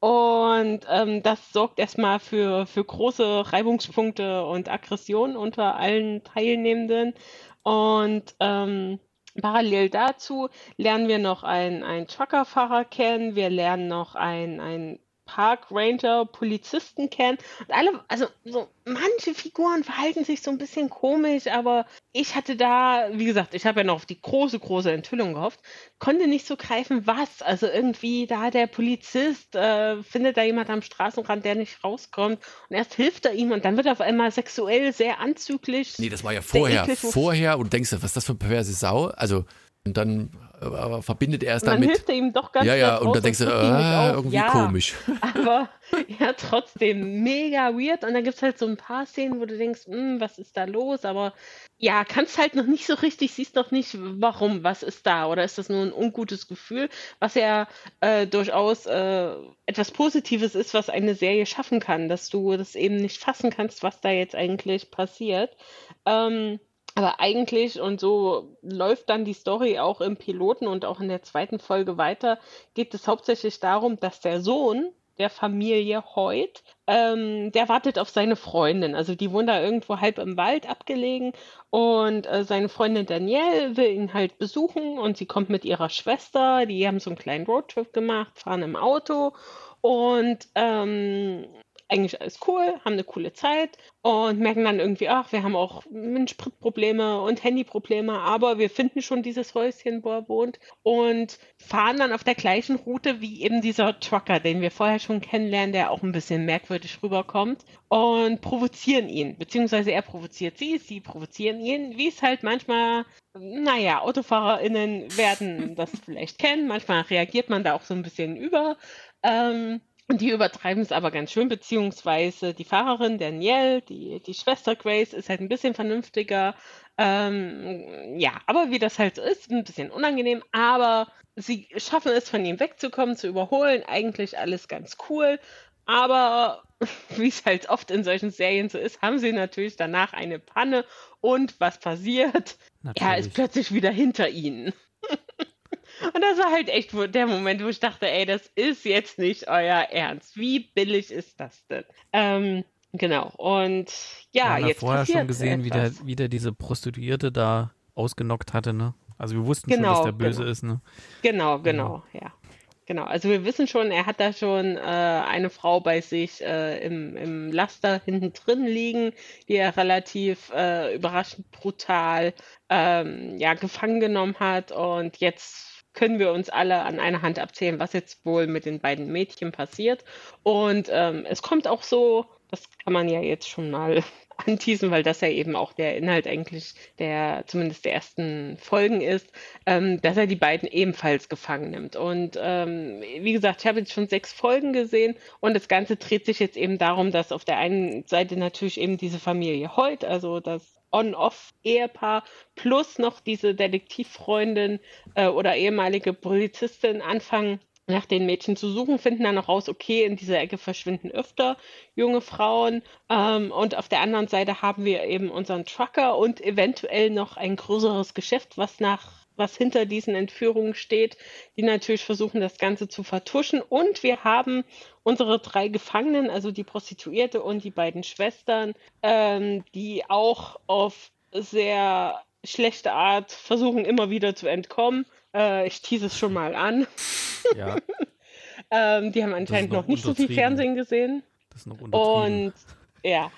Und ähm, das sorgt erstmal für, für große Reibungspunkte und Aggressionen unter allen Teilnehmenden. Und ähm, parallel dazu lernen wir noch einen, einen Truckerfahrer kennen, wir lernen noch einen, einen Park Ranger Polizisten kennen. Und alle, also so manche Figuren verhalten sich so ein bisschen komisch, aber ich hatte da, wie gesagt, ich habe ja noch auf die große, große Enthüllung gehofft, konnte nicht so greifen, was. Also irgendwie da der Polizist äh, findet da jemand am Straßenrand, der nicht rauskommt und erst hilft er ihm und dann wird er auf einmal sexuell sehr anzüglich. Nee, das war ja vorher. Vorher und denkst du, was ist das für eine perverse Sau? Also, und dann aber verbindet er es damit. Man hilft ihm doch ganz Ja, ja, und dann denkst du, ah, irgendwie ja, komisch. Aber ja, trotzdem mega weird. Und dann gibt es halt so ein paar Szenen, wo du denkst, hm, was ist da los? Aber ja, kannst halt noch nicht so richtig, siehst noch nicht, warum, was ist da? Oder ist das nur ein ungutes Gefühl, was ja äh, durchaus äh, etwas Positives ist, was eine Serie schaffen kann, dass du das eben nicht fassen kannst, was da jetzt eigentlich passiert. Ähm, aber eigentlich, und so läuft dann die Story auch im Piloten und auch in der zweiten Folge weiter, geht es hauptsächlich darum, dass der Sohn der Familie Hoyt, ähm, der wartet auf seine Freundin. Also die wohnt da irgendwo halb im Wald abgelegen und äh, seine Freundin Danielle will ihn halt besuchen und sie kommt mit ihrer Schwester. Die haben so einen kleinen Roadtrip gemacht, fahren im Auto und ähm, eigentlich alles cool, haben eine coole Zeit und merken dann irgendwie, ach, wir haben auch Spritprobleme und Handyprobleme, aber wir finden schon dieses Häuschen, wo er wohnt und fahren dann auf der gleichen Route wie eben dieser Trucker, den wir vorher schon kennenlernen, der auch ein bisschen merkwürdig rüberkommt und provozieren ihn, beziehungsweise er provoziert sie, sie provozieren ihn, wie es halt manchmal, naja, AutofahrerInnen werden das vielleicht kennen, manchmal reagiert man da auch so ein bisschen über. Ähm, die übertreiben es aber ganz schön, beziehungsweise die Fahrerin Danielle, die, die Schwester Grace, ist halt ein bisschen vernünftiger. Ähm, ja, aber wie das halt so ist, ein bisschen unangenehm, aber sie schaffen es, von ihm wegzukommen, zu überholen. Eigentlich alles ganz cool. Aber wie es halt oft in solchen Serien so ist, haben sie natürlich danach eine Panne und was passiert? Natürlich. Er ist plötzlich wieder hinter ihnen. Und das war halt echt der Moment, wo ich dachte, ey, das ist jetzt nicht euer Ernst. Wie billig ist das denn? Ähm, genau. Und ja, wir haben jetzt vorher schon gesehen, wie der, wie der diese Prostituierte da ausgenockt hatte, ne? Also wir wussten genau, schon, dass der böse genau. ist, ne? Genau, genau, ja. ja. Genau, also wir wissen schon, er hat da schon äh, eine Frau bei sich äh, im, im Laster hinten drin liegen, die er relativ äh, überraschend brutal ähm, ja, gefangen genommen hat. Und jetzt können wir uns alle an einer Hand abzählen, was jetzt wohl mit den beiden Mädchen passiert. Und ähm, es kommt auch so, das kann man ja jetzt schon mal anteasen, weil das ja eben auch der Inhalt eigentlich der zumindest der ersten Folgen ist, ähm, dass er die beiden ebenfalls gefangen nimmt. Und ähm, wie gesagt, ich habe jetzt schon sechs Folgen gesehen und das Ganze dreht sich jetzt eben darum, dass auf der einen Seite natürlich eben diese Familie Holt, also das On-Off-Ehepaar plus noch diese Detektivfreundin äh, oder ehemalige Polizistin anfangen, nach den Mädchen zu suchen, finden dann noch raus, okay, in dieser Ecke verschwinden öfter junge Frauen. Ähm, und auf der anderen Seite haben wir eben unseren Trucker und eventuell noch ein größeres Geschäft, was nach was hinter diesen Entführungen steht, die natürlich versuchen, das Ganze zu vertuschen. Und wir haben unsere drei Gefangenen, also die Prostituierte und die beiden Schwestern, ähm, die auch auf sehr schlechte Art versuchen, immer wieder zu entkommen. Äh, ich tease es schon mal an. Ja. ähm, die haben anscheinend noch, noch nicht so viel Fernsehen gesehen. Das ist noch Und ja.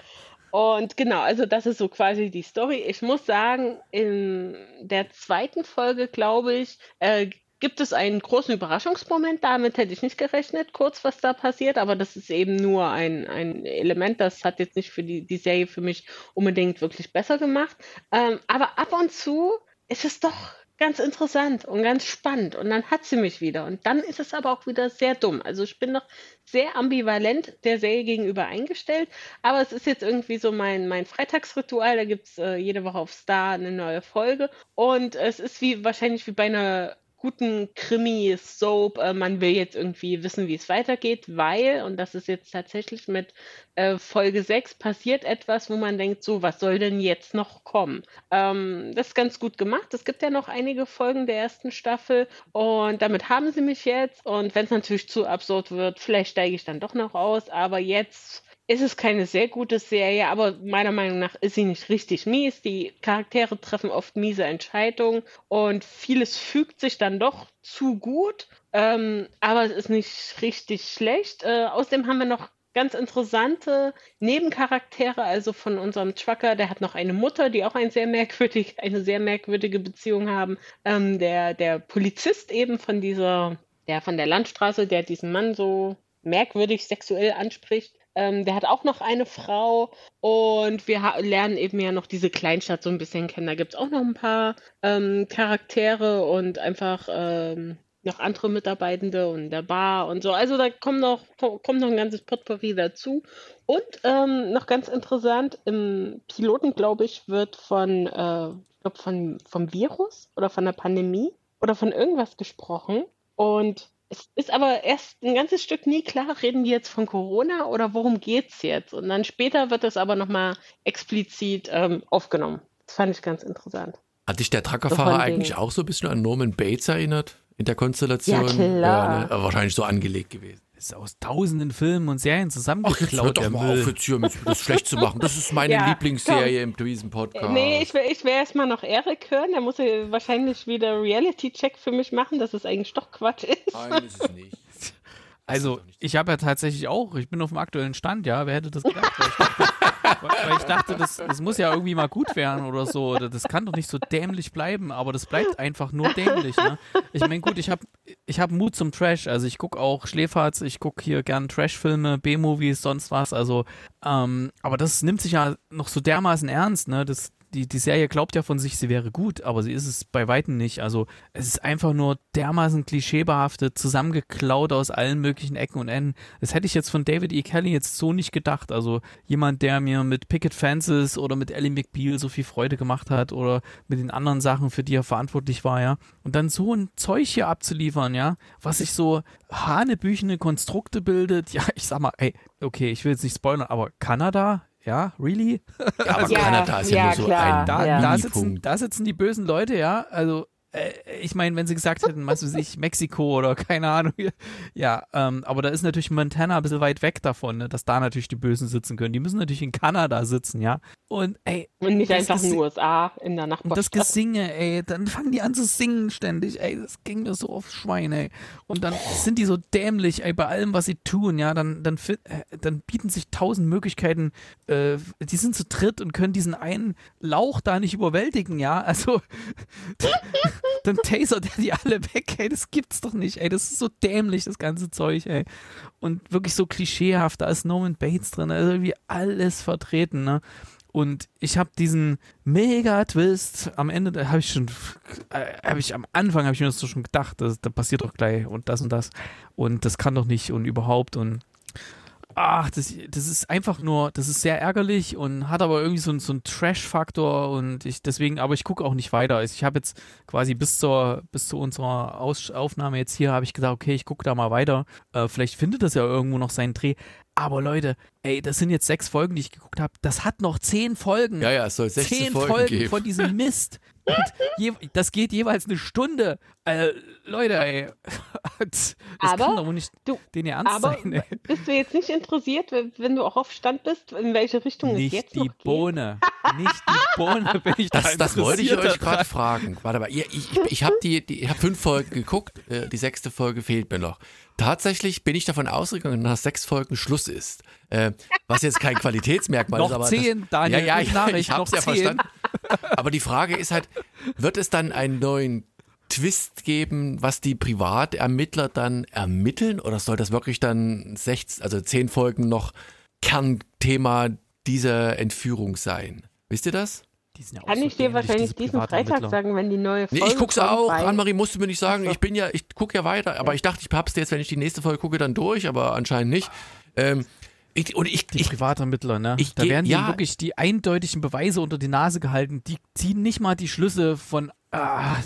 Und genau, also das ist so quasi die Story. Ich muss sagen, in der zweiten Folge, glaube ich, äh, gibt es einen großen Überraschungsmoment. Damit hätte ich nicht gerechnet, kurz was da passiert, aber das ist eben nur ein, ein Element. Das hat jetzt nicht für die, die Serie für mich unbedingt wirklich besser gemacht. Ähm, aber ab und zu ist es doch ganz interessant und ganz spannend und dann hat sie mich wieder und dann ist es aber auch wieder sehr dumm. Also ich bin noch sehr ambivalent der Serie gegenüber eingestellt, aber es ist jetzt irgendwie so mein, mein Freitagsritual, da gibt es äh, jede Woche auf Star eine neue Folge und es ist wie wahrscheinlich wie bei einer guten Krimi-Soap, äh, man will jetzt irgendwie wissen, wie es weitergeht, weil, und das ist jetzt tatsächlich mit äh, Folge 6, passiert etwas, wo man denkt, so, was soll denn jetzt noch kommen? Ähm, das ist ganz gut gemacht. Es gibt ja noch einige Folgen der ersten Staffel und damit haben sie mich jetzt. Und wenn es natürlich zu absurd wird, vielleicht steige ich dann doch noch aus, aber jetzt ist es keine sehr gute Serie, aber meiner Meinung nach ist sie nicht richtig mies. Die Charaktere treffen oft miese Entscheidungen und vieles fügt sich dann doch zu gut, ähm, aber es ist nicht richtig schlecht. Äh, außerdem haben wir noch ganz interessante Nebencharaktere, also von unserem Trucker, der hat noch eine Mutter, die auch ein sehr merkwürdig, eine sehr merkwürdige Beziehung haben. Ähm, der, der Polizist eben von dieser, der von der Landstraße, der diesen Mann so merkwürdig sexuell anspricht. Ähm, der hat auch noch eine Frau und wir lernen eben ja noch diese Kleinstadt so ein bisschen kennen. Da gibt es auch noch ein paar ähm, Charaktere und einfach ähm, noch andere Mitarbeitende und der Bar und so. Also da kommt noch, kommt noch ein ganzes Potpourri dazu. Und ähm, noch ganz interessant, im Piloten, glaube ich, wird von, äh, glaub von, vom Virus oder von der Pandemie oder von irgendwas gesprochen. Und es ist aber erst ein ganzes Stück nie klar, reden die jetzt von Corona oder worum geht es jetzt? Und dann später wird es aber nochmal explizit ähm, aufgenommen. Das fand ich ganz interessant. Hat dich der Truckerfahrer eigentlich auch so ein bisschen an Norman Bates erinnert? in der Konstellation. Ja, klar. Ja, ne? wahrscheinlich so angelegt gewesen. Ist aus tausenden Filmen und Serien zusammengeklaut. Ach, jetzt hör doch mal auf, jetzt hier mit, das schlecht zu machen. Das ist meine ja, Lieblingsserie komm. im Tweesen-Podcast. Nee, ich will, ich will erstmal noch Erik hören. Der muss ja wahrscheinlich wieder Reality-Check für mich machen, dass es eigentlich doch Quatsch ist. Nein, ist es nicht. Also, ich habe ja tatsächlich auch, ich bin auf dem aktuellen Stand, ja, wer hätte das gedacht? Weil ich dachte, das, das muss ja irgendwie mal gut werden oder so. Das kann doch nicht so dämlich bleiben, aber das bleibt einfach nur dämlich. Ne? Ich meine, gut, ich habe ich hab Mut zum Trash. Also, ich gucke auch Schläferz, ich gucke hier gern Trash-Filme, B-Movies, sonst was. Also, ähm, aber das nimmt sich ja noch so dermaßen ernst, ne? Das, die, die Serie glaubt ja von sich, sie wäre gut, aber sie ist es bei Weitem nicht. Also es ist einfach nur dermaßen klischeebehaftet, zusammengeklaut aus allen möglichen Ecken und Enden. Das hätte ich jetzt von David E. Kelly jetzt so nicht gedacht. Also jemand, der mir mit Picket Fences oder mit Ellie McBeal so viel Freude gemacht hat oder mit den anderen Sachen, für die er verantwortlich war, ja. Und dann so ein Zeug hier abzuliefern, ja, was sich so hanebüchene Konstrukte bildet. Ja, ich sag mal, ey, okay, ich will jetzt nicht spoilern, aber Kanada, ja, really? Ja, aber ja, Kanada ist ja, ja nur so klar. ein da, da, sitzen, da sitzen die bösen Leute, ja. Also äh, ich meine, wenn sie gesagt hätten, was weiß ich, Mexiko oder keine Ahnung. Ja, ähm, aber da ist natürlich Montana ein bisschen weit weg davon, ne, dass da natürlich die Bösen sitzen können. Die müssen natürlich in Kanada sitzen, ja. Und ey. Und nicht einfach in den USA in der Nachbarschaft. Und das Gesinge, ey, dann fangen die an zu singen ständig, ey, das ging mir so aufs Schwein, ey. Und dann sind die so dämlich, ey, bei allem, was sie tun, ja, dann, dann, äh, dann bieten sich tausend Möglichkeiten, äh, die sind zu dritt und können diesen einen Lauch da nicht überwältigen, ja. Also dann tasert er die alle weg, ey, das gibt's doch nicht, ey, das ist so dämlich, das ganze Zeug, ey. Und wirklich so klischeehaft, da ist Norman Bates drin, also irgendwie alles vertreten, ne. Und ich habe diesen Mega-Twist am Ende, da habe ich schon, äh, habe ich am Anfang, habe ich mir das so schon gedacht, da passiert doch gleich und das und das. Und das kann doch nicht und überhaupt und ach, das, das ist einfach nur, das ist sehr ärgerlich und hat aber irgendwie so, so einen Trash-Faktor und ich deswegen, aber ich gucke auch nicht weiter. Ich habe jetzt quasi bis zur, bis zu unserer Aus Aufnahme jetzt hier, habe ich gesagt, okay, ich gucke da mal weiter. Äh, vielleicht findet das ja irgendwo noch seinen Dreh. Aber Leute, ey, das sind jetzt sechs Folgen, die ich geguckt habe. Das hat noch zehn Folgen. Ja, ja, es soll 16 zehn Folgen, Folgen geben. von diesem Mist. Und je, das geht jeweils eine Stunde. Äh, Leute, ey. Das aber kann doch wohl nicht du, den Ernst aber sein. Ey. Bist du jetzt nicht interessiert, wenn, du auch auf Stand bist, in welche Richtung Nicht es jetzt die noch geht? Bohne. Nicht die Bohne bin ich Das, da das wollte ich euch gerade fragen. Warte mal, ich, ich, ich habe die, die, ich hab fünf Folgen geguckt, äh, die sechste Folge fehlt mir noch. Tatsächlich bin ich davon ausgegangen, dass nach sechs Folgen Schluss ist. Äh, was jetzt kein Qualitätsmerkmal Noch ist, aber zehn, das, Daniel, ja, ja, ja, Nachricht, ich hab's ja zehn. verstanden. Aber die Frage ist halt, wird es dann einen neuen Twist geben, was die Privatermittler dann ermitteln oder soll das wirklich dann 16, also zehn Folgen noch Kernthema dieser Entführung sein? Wisst ihr das? Die sind ja auch Kann so ich dir dämlich, wahrscheinlich diese diesen Freitag sagen, wenn die neue Nee, Folge ich guck's auch. Annemarie musst du mir nicht sagen. Ich bin ja, ich gucke ja weiter, aber ich dachte, ich hab's jetzt, wenn ich die nächste Folge gucke, dann durch, aber anscheinend nicht. Ähm, ich, und ich, Die ich, Privatermittler, ne? ich da werden ja. wirklich die eindeutigen Beweise unter die Nase gehalten. Die ziehen nicht mal die Schlüsse von. Ah,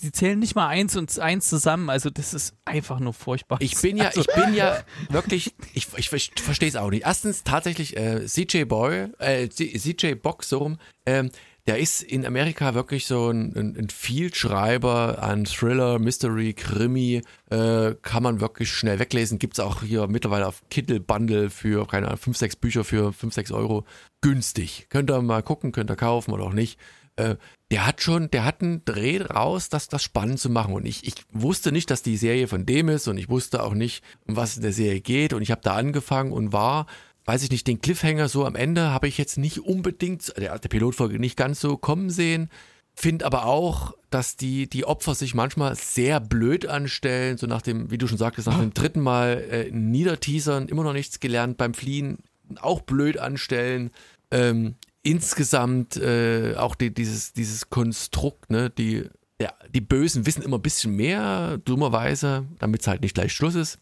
die zählen nicht mal eins und eins zusammen. Also das ist einfach nur furchtbar. ich bin ja, also, ich bin ja wirklich, ich, ich, verstehe es auch nicht. Erstens tatsächlich äh, CJ Boy, äh, CJ Box so rum, ähm, der ist in Amerika wirklich so ein, ein, ein Vielschreiber an Thriller, Mystery, Krimi, äh, kann man wirklich schnell weglesen. Gibt es auch hier mittlerweile auf Kindle Bundle für, keine Ahnung, 5, 6 Bücher für 5, 6 Euro. Günstig. Könnt ihr mal gucken, könnt ihr kaufen oder auch nicht. Äh, der hat schon, der hat einen Dreh raus, das, das spannend zu machen. Und ich, ich wusste nicht, dass die Serie von dem ist und ich wusste auch nicht, um was in der Serie geht. Und ich habe da angefangen und war weiß ich nicht, den Cliffhanger so am Ende habe ich jetzt nicht unbedingt, der, der Pilotfolge nicht ganz so kommen sehen. Finde aber auch, dass die, die Opfer sich manchmal sehr blöd anstellen, so nach dem, wie du schon sagtest, nach dem dritten Mal äh, niederteasern, immer noch nichts gelernt beim Fliehen, auch blöd anstellen. Ähm, insgesamt äh, auch die, dieses, dieses Konstrukt, ne, die, ja, die Bösen wissen immer ein bisschen mehr, dummerweise, damit es halt nicht gleich Schluss ist.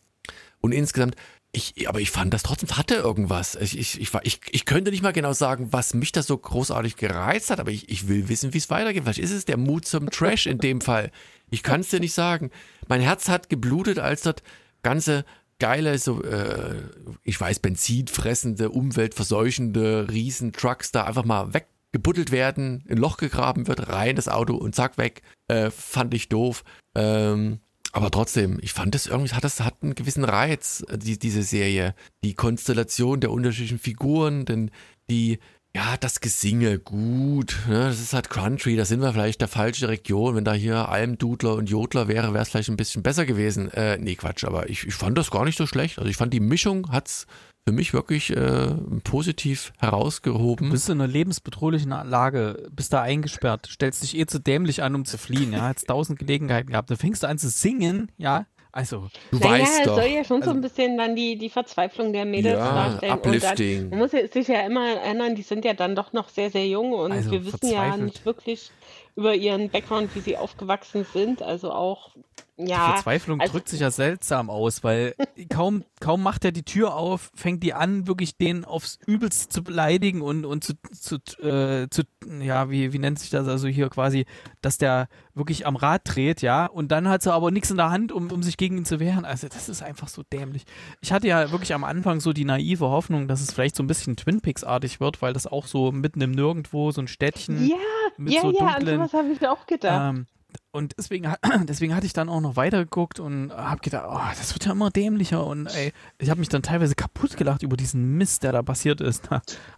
Und insgesamt ich, aber ich fand das trotzdem hatte irgendwas. Ich, ich, ich, ich, ich könnte nicht mal genau sagen, was mich da so großartig gereizt hat, aber ich, ich will wissen, wie es weitergeht. Vielleicht ist es der Mut zum Trash in dem Fall. Ich kann es dir nicht sagen. Mein Herz hat geblutet, als das ganze geile, so, äh, ich weiß, benzinfressende, umweltverseuchende Riesentrucks da einfach mal weggebuddelt werden, in ein Loch gegraben wird, rein das Auto und zack, weg. Äh, fand ich doof. Ähm, aber trotzdem, ich fand das irgendwie, hat das hat einen gewissen Reiz, die, diese Serie. Die Konstellation der unterschiedlichen Figuren, denn die, ja, das Gesinge, gut, ne, das ist halt Country, da sind wir vielleicht der falsche Region. Wenn da hier Almdudler und Jodler wäre, wäre es vielleicht ein bisschen besser gewesen. Äh, nee, Quatsch, aber ich, ich fand das gar nicht so schlecht. Also ich fand die Mischung hat's für mich wirklich äh, positiv herausgehoben. Du bist in einer lebensbedrohlichen Lage, bist da eingesperrt, stellst dich eh zu dämlich an, um zu fliehen, ja, hast tausend Gelegenheiten gehabt, dann fängst du an zu singen, ja, also, du naja, weißt doch. soll ja schon also, so ein bisschen dann die, die Verzweiflung der Mädels ja, darstellen. Uplifting. Und dann, man muss sich ja immer erinnern, die sind ja dann doch noch sehr, sehr jung und also wir wissen ja nicht wirklich über ihren Background, wie sie aufgewachsen sind. Also auch ja, die Verzweiflung also, drückt sich ja seltsam aus, weil kaum, kaum macht er die Tür auf, fängt die an, wirklich den aufs Übelste zu beleidigen und, und zu, zu, äh, zu, ja, wie, wie nennt sich das also hier quasi, dass der wirklich am Rad dreht, ja, und dann hat sie aber nichts in der Hand, um, um sich gegen ihn zu wehren. Also das ist einfach so dämlich. Ich hatte ja wirklich am Anfang so die naive Hoffnung, dass es vielleicht so ein bisschen Twin Peaks-artig wird, weil das auch so mitten im Nirgendwo, so ein Städtchen ja, mit ja, so dunklen... Ja, an sowas habe ich auch gedacht. Ähm, und deswegen, deswegen hatte ich dann auch noch weitergeguckt und habe gedacht, oh, das wird ja immer dämlicher und ey, ich habe mich dann teilweise kaputt gelacht über diesen Mist, der da passiert ist.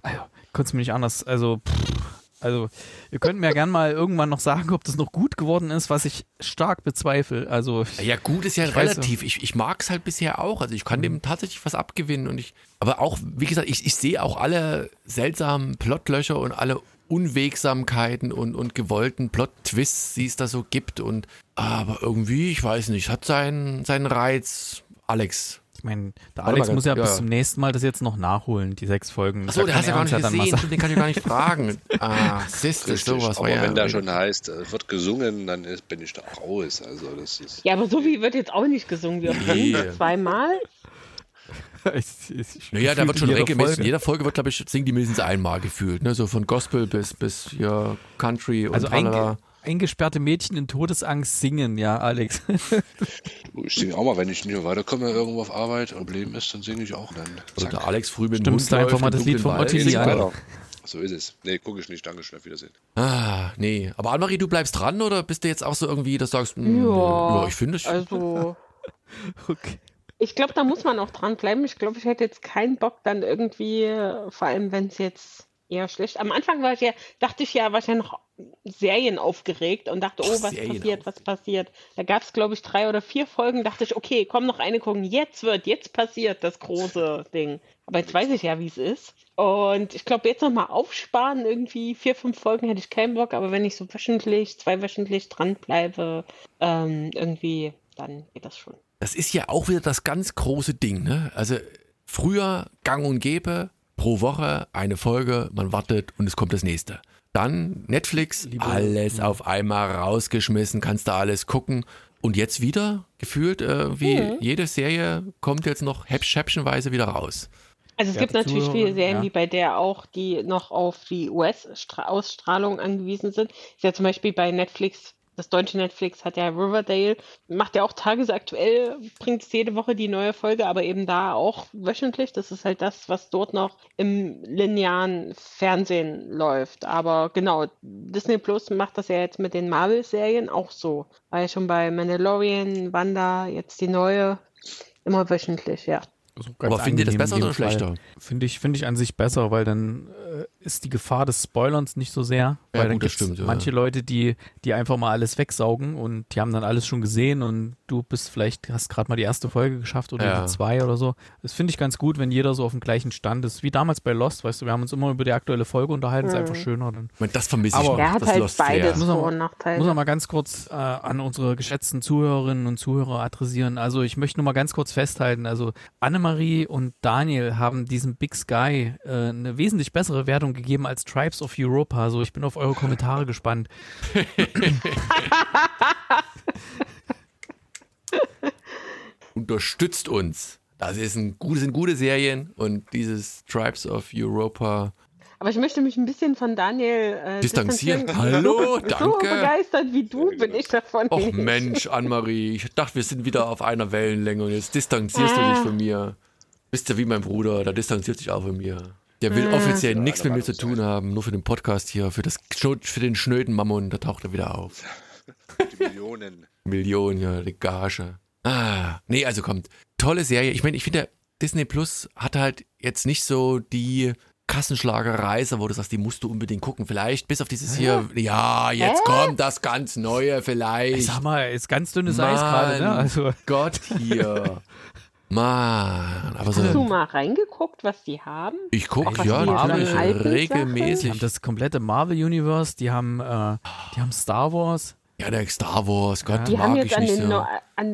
Also, konnte es mir nicht anders, also, pff, also, ihr könnt mir gern mal irgendwann noch sagen, ob das noch gut geworden ist, was ich stark bezweifle. Also, ja, gut ist ja ich relativ. Ich, ich mag es halt bisher auch. Also, ich kann dem tatsächlich was abgewinnen und ich, aber auch, wie gesagt, ich, ich sehe auch alle seltsamen Plotlöcher und alle Unwegsamkeiten und, und gewollten Plot-Twists, die es da so gibt. Und aber irgendwie, ich weiß nicht, hat seinen, seinen Reiz. Alex. Ich meine, der Alex muss ja, ja, bis zum nächsten Mal das jetzt noch nachholen, die sechs Folgen. Achso, der hast ja gar nicht gesehen, den kann ich gar nicht fragen. Ah, siehst du, sowas Aber ja wenn da schon heißt, es wird gesungen, dann ist, bin ich da auch raus. Also das ist ja, aber so wie wird jetzt auch nicht gesungen. Wir nee. zweimal. ich, ich, naja, da wird schon regelmäßig. In jeder Folge wird, glaube ich, singen die mindestens einmal gefühlt. Ne? So von Gospel bis, bis ja, Country und also einge eingesperrte Mädchen in Todesangst singen, ja, Alex. ich singe auch mal, wenn ich nicht mehr weiterkomme irgendwo auf Arbeit und Problem ist, dann singe ich auch dann. Oder der Alex früh mit Stimmst du einfach mal das Lied vom Ottilie an. So ist es. Nee, gucke ich nicht. Dankeschön, auf Wiedersehen. Ah, nee. Aber Annemarie, du bleibst dran oder bist du jetzt auch so irgendwie, dass du sagst, mh, hm, ja, ja, ich finde es. Also. okay. Ich glaube, da muss man auch dranbleiben. Ich glaube, ich hätte jetzt keinen Bock dann irgendwie, vor allem wenn es jetzt eher schlecht. Am Anfang war ich ja, dachte ich ja, war ich ja noch Serien aufgeregt und dachte, oh, was Serien passiert, was passiert. Da gab es, glaube ich, drei oder vier Folgen, dachte ich, okay, komm noch eine gucken, jetzt wird, jetzt passiert das große Ding. Aber jetzt weiß ich ja, wie es ist. Und ich glaube, jetzt nochmal aufsparen, irgendwie vier, fünf Folgen hätte ich keinen Bock, aber wenn ich so wöchentlich, zweiwöchentlich dranbleibe, ähm, irgendwie, dann geht das schon. Das ist ja auch wieder das ganz große Ding. Ne? Also früher gang und gäbe, pro Woche eine Folge, man wartet und es kommt das nächste. Dann Netflix, Liebe. alles ja. auf einmal rausgeschmissen, kannst da alles gucken. Und jetzt wieder, gefühlt, äh, wie ja. jede Serie kommt jetzt noch häppchenweise wieder raus. Also es gibt natürlich viele Serien, ja. wie bei der auch, die noch auf die US-Ausstrahlung angewiesen sind. Ist ja zum Beispiel bei Netflix das deutsche Netflix hat ja Riverdale, macht ja auch tagesaktuell, bringt es jede Woche die neue Folge, aber eben da auch wöchentlich. Das ist halt das, was dort noch im linearen Fernsehen läuft. Aber genau, Disney Plus macht das ja jetzt mit den Marvel-Serien auch so. War ja schon bei Mandalorian, Wanda, jetzt die neue, immer wöchentlich, ja. Aber findet ihr das besser oder schlechter? Finde ich, finde ich an sich besser, weil dann äh, ist die Gefahr des Spoilerns nicht so sehr. Weil Ja, dann gut, das gibt's stimmt, ja. manche Leute, die, die einfach mal alles wegsaugen und die haben dann alles schon gesehen und du bist vielleicht, hast gerade mal die erste Folge geschafft oder Ja. die zwei oder so. Das finde ich ganz gut, wenn jeder so auf dem gleichen Stand ist. Wie damals bei Lost, weißt du, wir haben uns immer über die aktuelle Folge unterhalten, ist einfach schöner. Dann Ich meine, Das vermisse ich Aber- noch. Er hat das halt Lost beides Muss man- Vor- und Nachteile. muss man mal ganz kurz äh, an unsere geschätzten Zuhörerinnen und Zuhörer adressieren. Also ich möchte nur mal ganz kurz festhalten. Also Annemarie und Daniel haben diesem Big Sky äh, eine wesentlich bessere Wertung gegeben als Tribes of Europa. Also ich bin auf eure Kommentare gespannt. Unterstützt uns. Das ist ein, sind gute Serien und dieses Tribes of Europa Aber ich möchte mich ein bisschen von Daniel äh, Distanzieren. distanzieren. Hallo, so, danke. So begeistert wie du bin ich davon Och nicht. Mensch, Annemarie, ich dachte, wir sind wieder auf einer Wellenlänge und jetzt distanzierst du dich Ah. von mir. Bist ja wie mein Bruder, der distanziert sich auch von mir. Der will offiziell nichts mit mir zu tun haben, nur für den Podcast hier, für, das, für den schnöden Mammon, da taucht er wieder auf. Die Millionen. Millionen, ja, die Gage. Ah, nee, also kommt. Tolle Serie. Ich meine, ich finde, Disney Plus hat halt jetzt nicht so die Kassenschlagerreise, wo du sagst, die musst du unbedingt gucken. Vielleicht bis auf dieses hier, ja, jetzt kommt das ganz Neue, Ich vielleicht. sag mal, ist ganz dünnes Eis gerade, ne? Mann, Also Gott hier. Mann, aber Hast du so. mal reingeguckt, was die haben? Ich gucke, ja, für alten die regelmäßig. haben das komplette Marvel Universe, die haben, äh, die haben Star Wars. Ja, der Star Wars, Gott, Die haben mag jetzt ich an nicht den, so.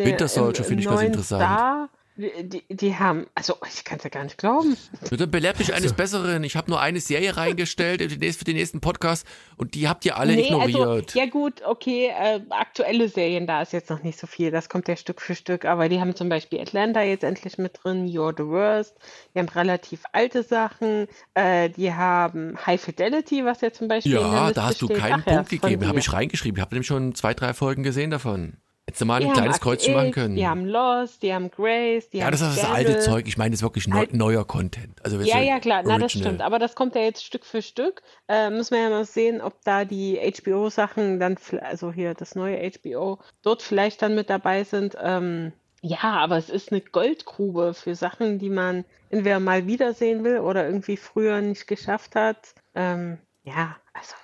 Winter Soldier finde ich ganz interessant. Star, die, die haben, also ich kann es ja gar nicht glauben. Bitte belehrt mich eines Besseren. Ich habe nur eine Serie reingestellt für den nächsten- für den nächsten Podcast und die habt ihr alle ignoriert. Also, ja gut, okay, äh, aktuelle Serien, da ist jetzt noch nicht so viel, das kommt ja Stück für Stück, aber die haben zum Beispiel Atlanta jetzt endlich mit drin, You're the Worst, die haben relativ alte Sachen, äh, die haben High Fidelity, was ja zum Beispiel in der Ja, Liste da hast du keinen ja, Punkt gegeben. Habe ich reingeschrieben. Ich habe nämlich schon zwei, drei Folgen gesehen davon. Hättest du mal Die ein kleines Kreuzchen machen können. Die haben Lost, die haben Grace, die ja, haben das ist das alte Zeug. Ich meine, das ist wirklich neu, Alt- neuer Content. Also Ja, ja, klar, na, das original. stimmt. Aber das kommt ja jetzt Stück für Stück. Äh, müssen wir ja mal sehen, ob da die HBO-Sachen dann, also hier das neue HBO, dort vielleicht dann mit dabei sind. Ähm, ja, aber es ist eine Goldgrube für Sachen, die man entweder mal wiedersehen will oder irgendwie früher nicht geschafft hat. Ähm, ja, also.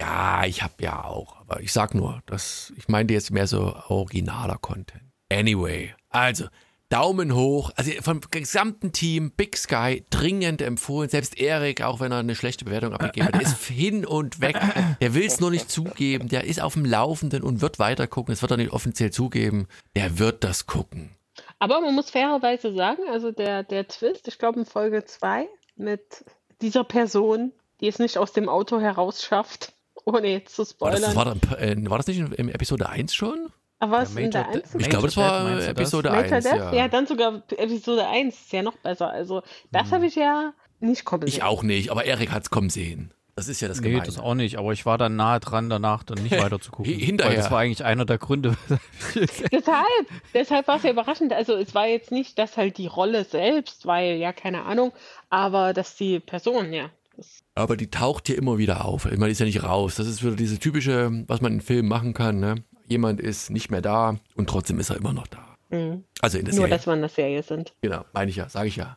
Ja, ich habe ja auch. Aber ich sag nur, das, ich meinte jetzt mehr so originaler Content. Anyway, also Daumen hoch. Also vom gesamten Team Big Sky dringend empfohlen. Selbst Erik, auch wenn er eine schlechte Bewertung abgegeben hat, ist hin und weg. Der will es nur nicht zugeben. Der ist auf dem Laufenden und wird weiter gucken. Das wird er nicht offiziell zugeben. Der wird das gucken. Aber man muss fairerweise sagen, also der, der Twist, ich glaube in Folge 2 mit dieser Person, die es nicht aus dem Auto heraus schafft, ohne jetzt zu War das, spoilern. das war, dann, äh, war das nicht in, in Episode 1 schon? Aber was Ja, in der Major einzigen Ich glaube, das war das? Episode Major 1. Death? Ja. Ja, dann sogar Episode 1, ist ja noch besser. Also, das habe ich ja nicht kommen Ich sehen. auch nicht, aber Erik hat es kommen sehen. Das ist ja das Nee, Gemeine. das auch nicht, aber ich war dann nahe dran, danach dann nicht weiter zu gucken. Hi- hinterher. Weil das war eigentlich einer der Gründe. Deshalb, deshalb war es ja überraschend. Also, es war jetzt nicht, dass halt die Rolle selbst, weil, ja, keine Ahnung, aber dass die Person, ja. Aber die taucht hier immer wieder auf. Ich meine, die ist ja nicht raus. Das ist wieder diese typische, was man in Filmen machen kann. Ne? Jemand ist nicht mehr da und trotzdem ist er immer noch da. Mhm. Also in der nur, Serie. dass wir in der Serie sind. Genau, meine ich ja, sage ich ja.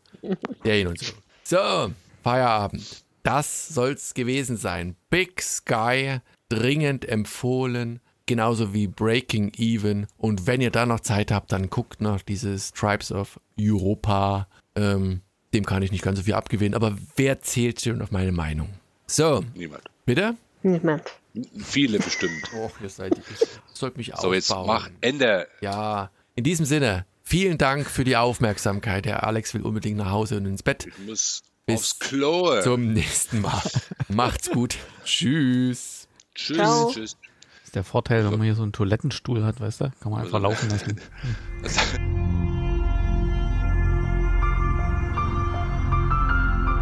Serien und so. So, Feierabend. Das soll's gewesen sein. Big Sky, dringend empfohlen. Genauso wie Breaking Even. Und wenn ihr da noch Zeit habt, dann guckt noch dieses Tribes of Europa. Ähm, dem kann ich nicht ganz so viel abgewinnen. Aber wer zählt schon auf meine Meinung? So, Niemand. bitte? Niemand. Viele bestimmt. Och, ihr seid, ich sollte mich So, jetzt aufbauen. mach Ende. Ja, in diesem Sinne, vielen Dank für die Aufmerksamkeit. Der Alex will unbedingt nach Hause und ins Bett. Ich muss Bis aufs Klo. Zum nächsten Mal. Macht's gut. Tschüss. Tschüss, Ciao. tschüss. Das ist der Vorteil, wenn man hier so einen Toilettenstuhl hat, weißt du? Kann man einfach laufen lassen.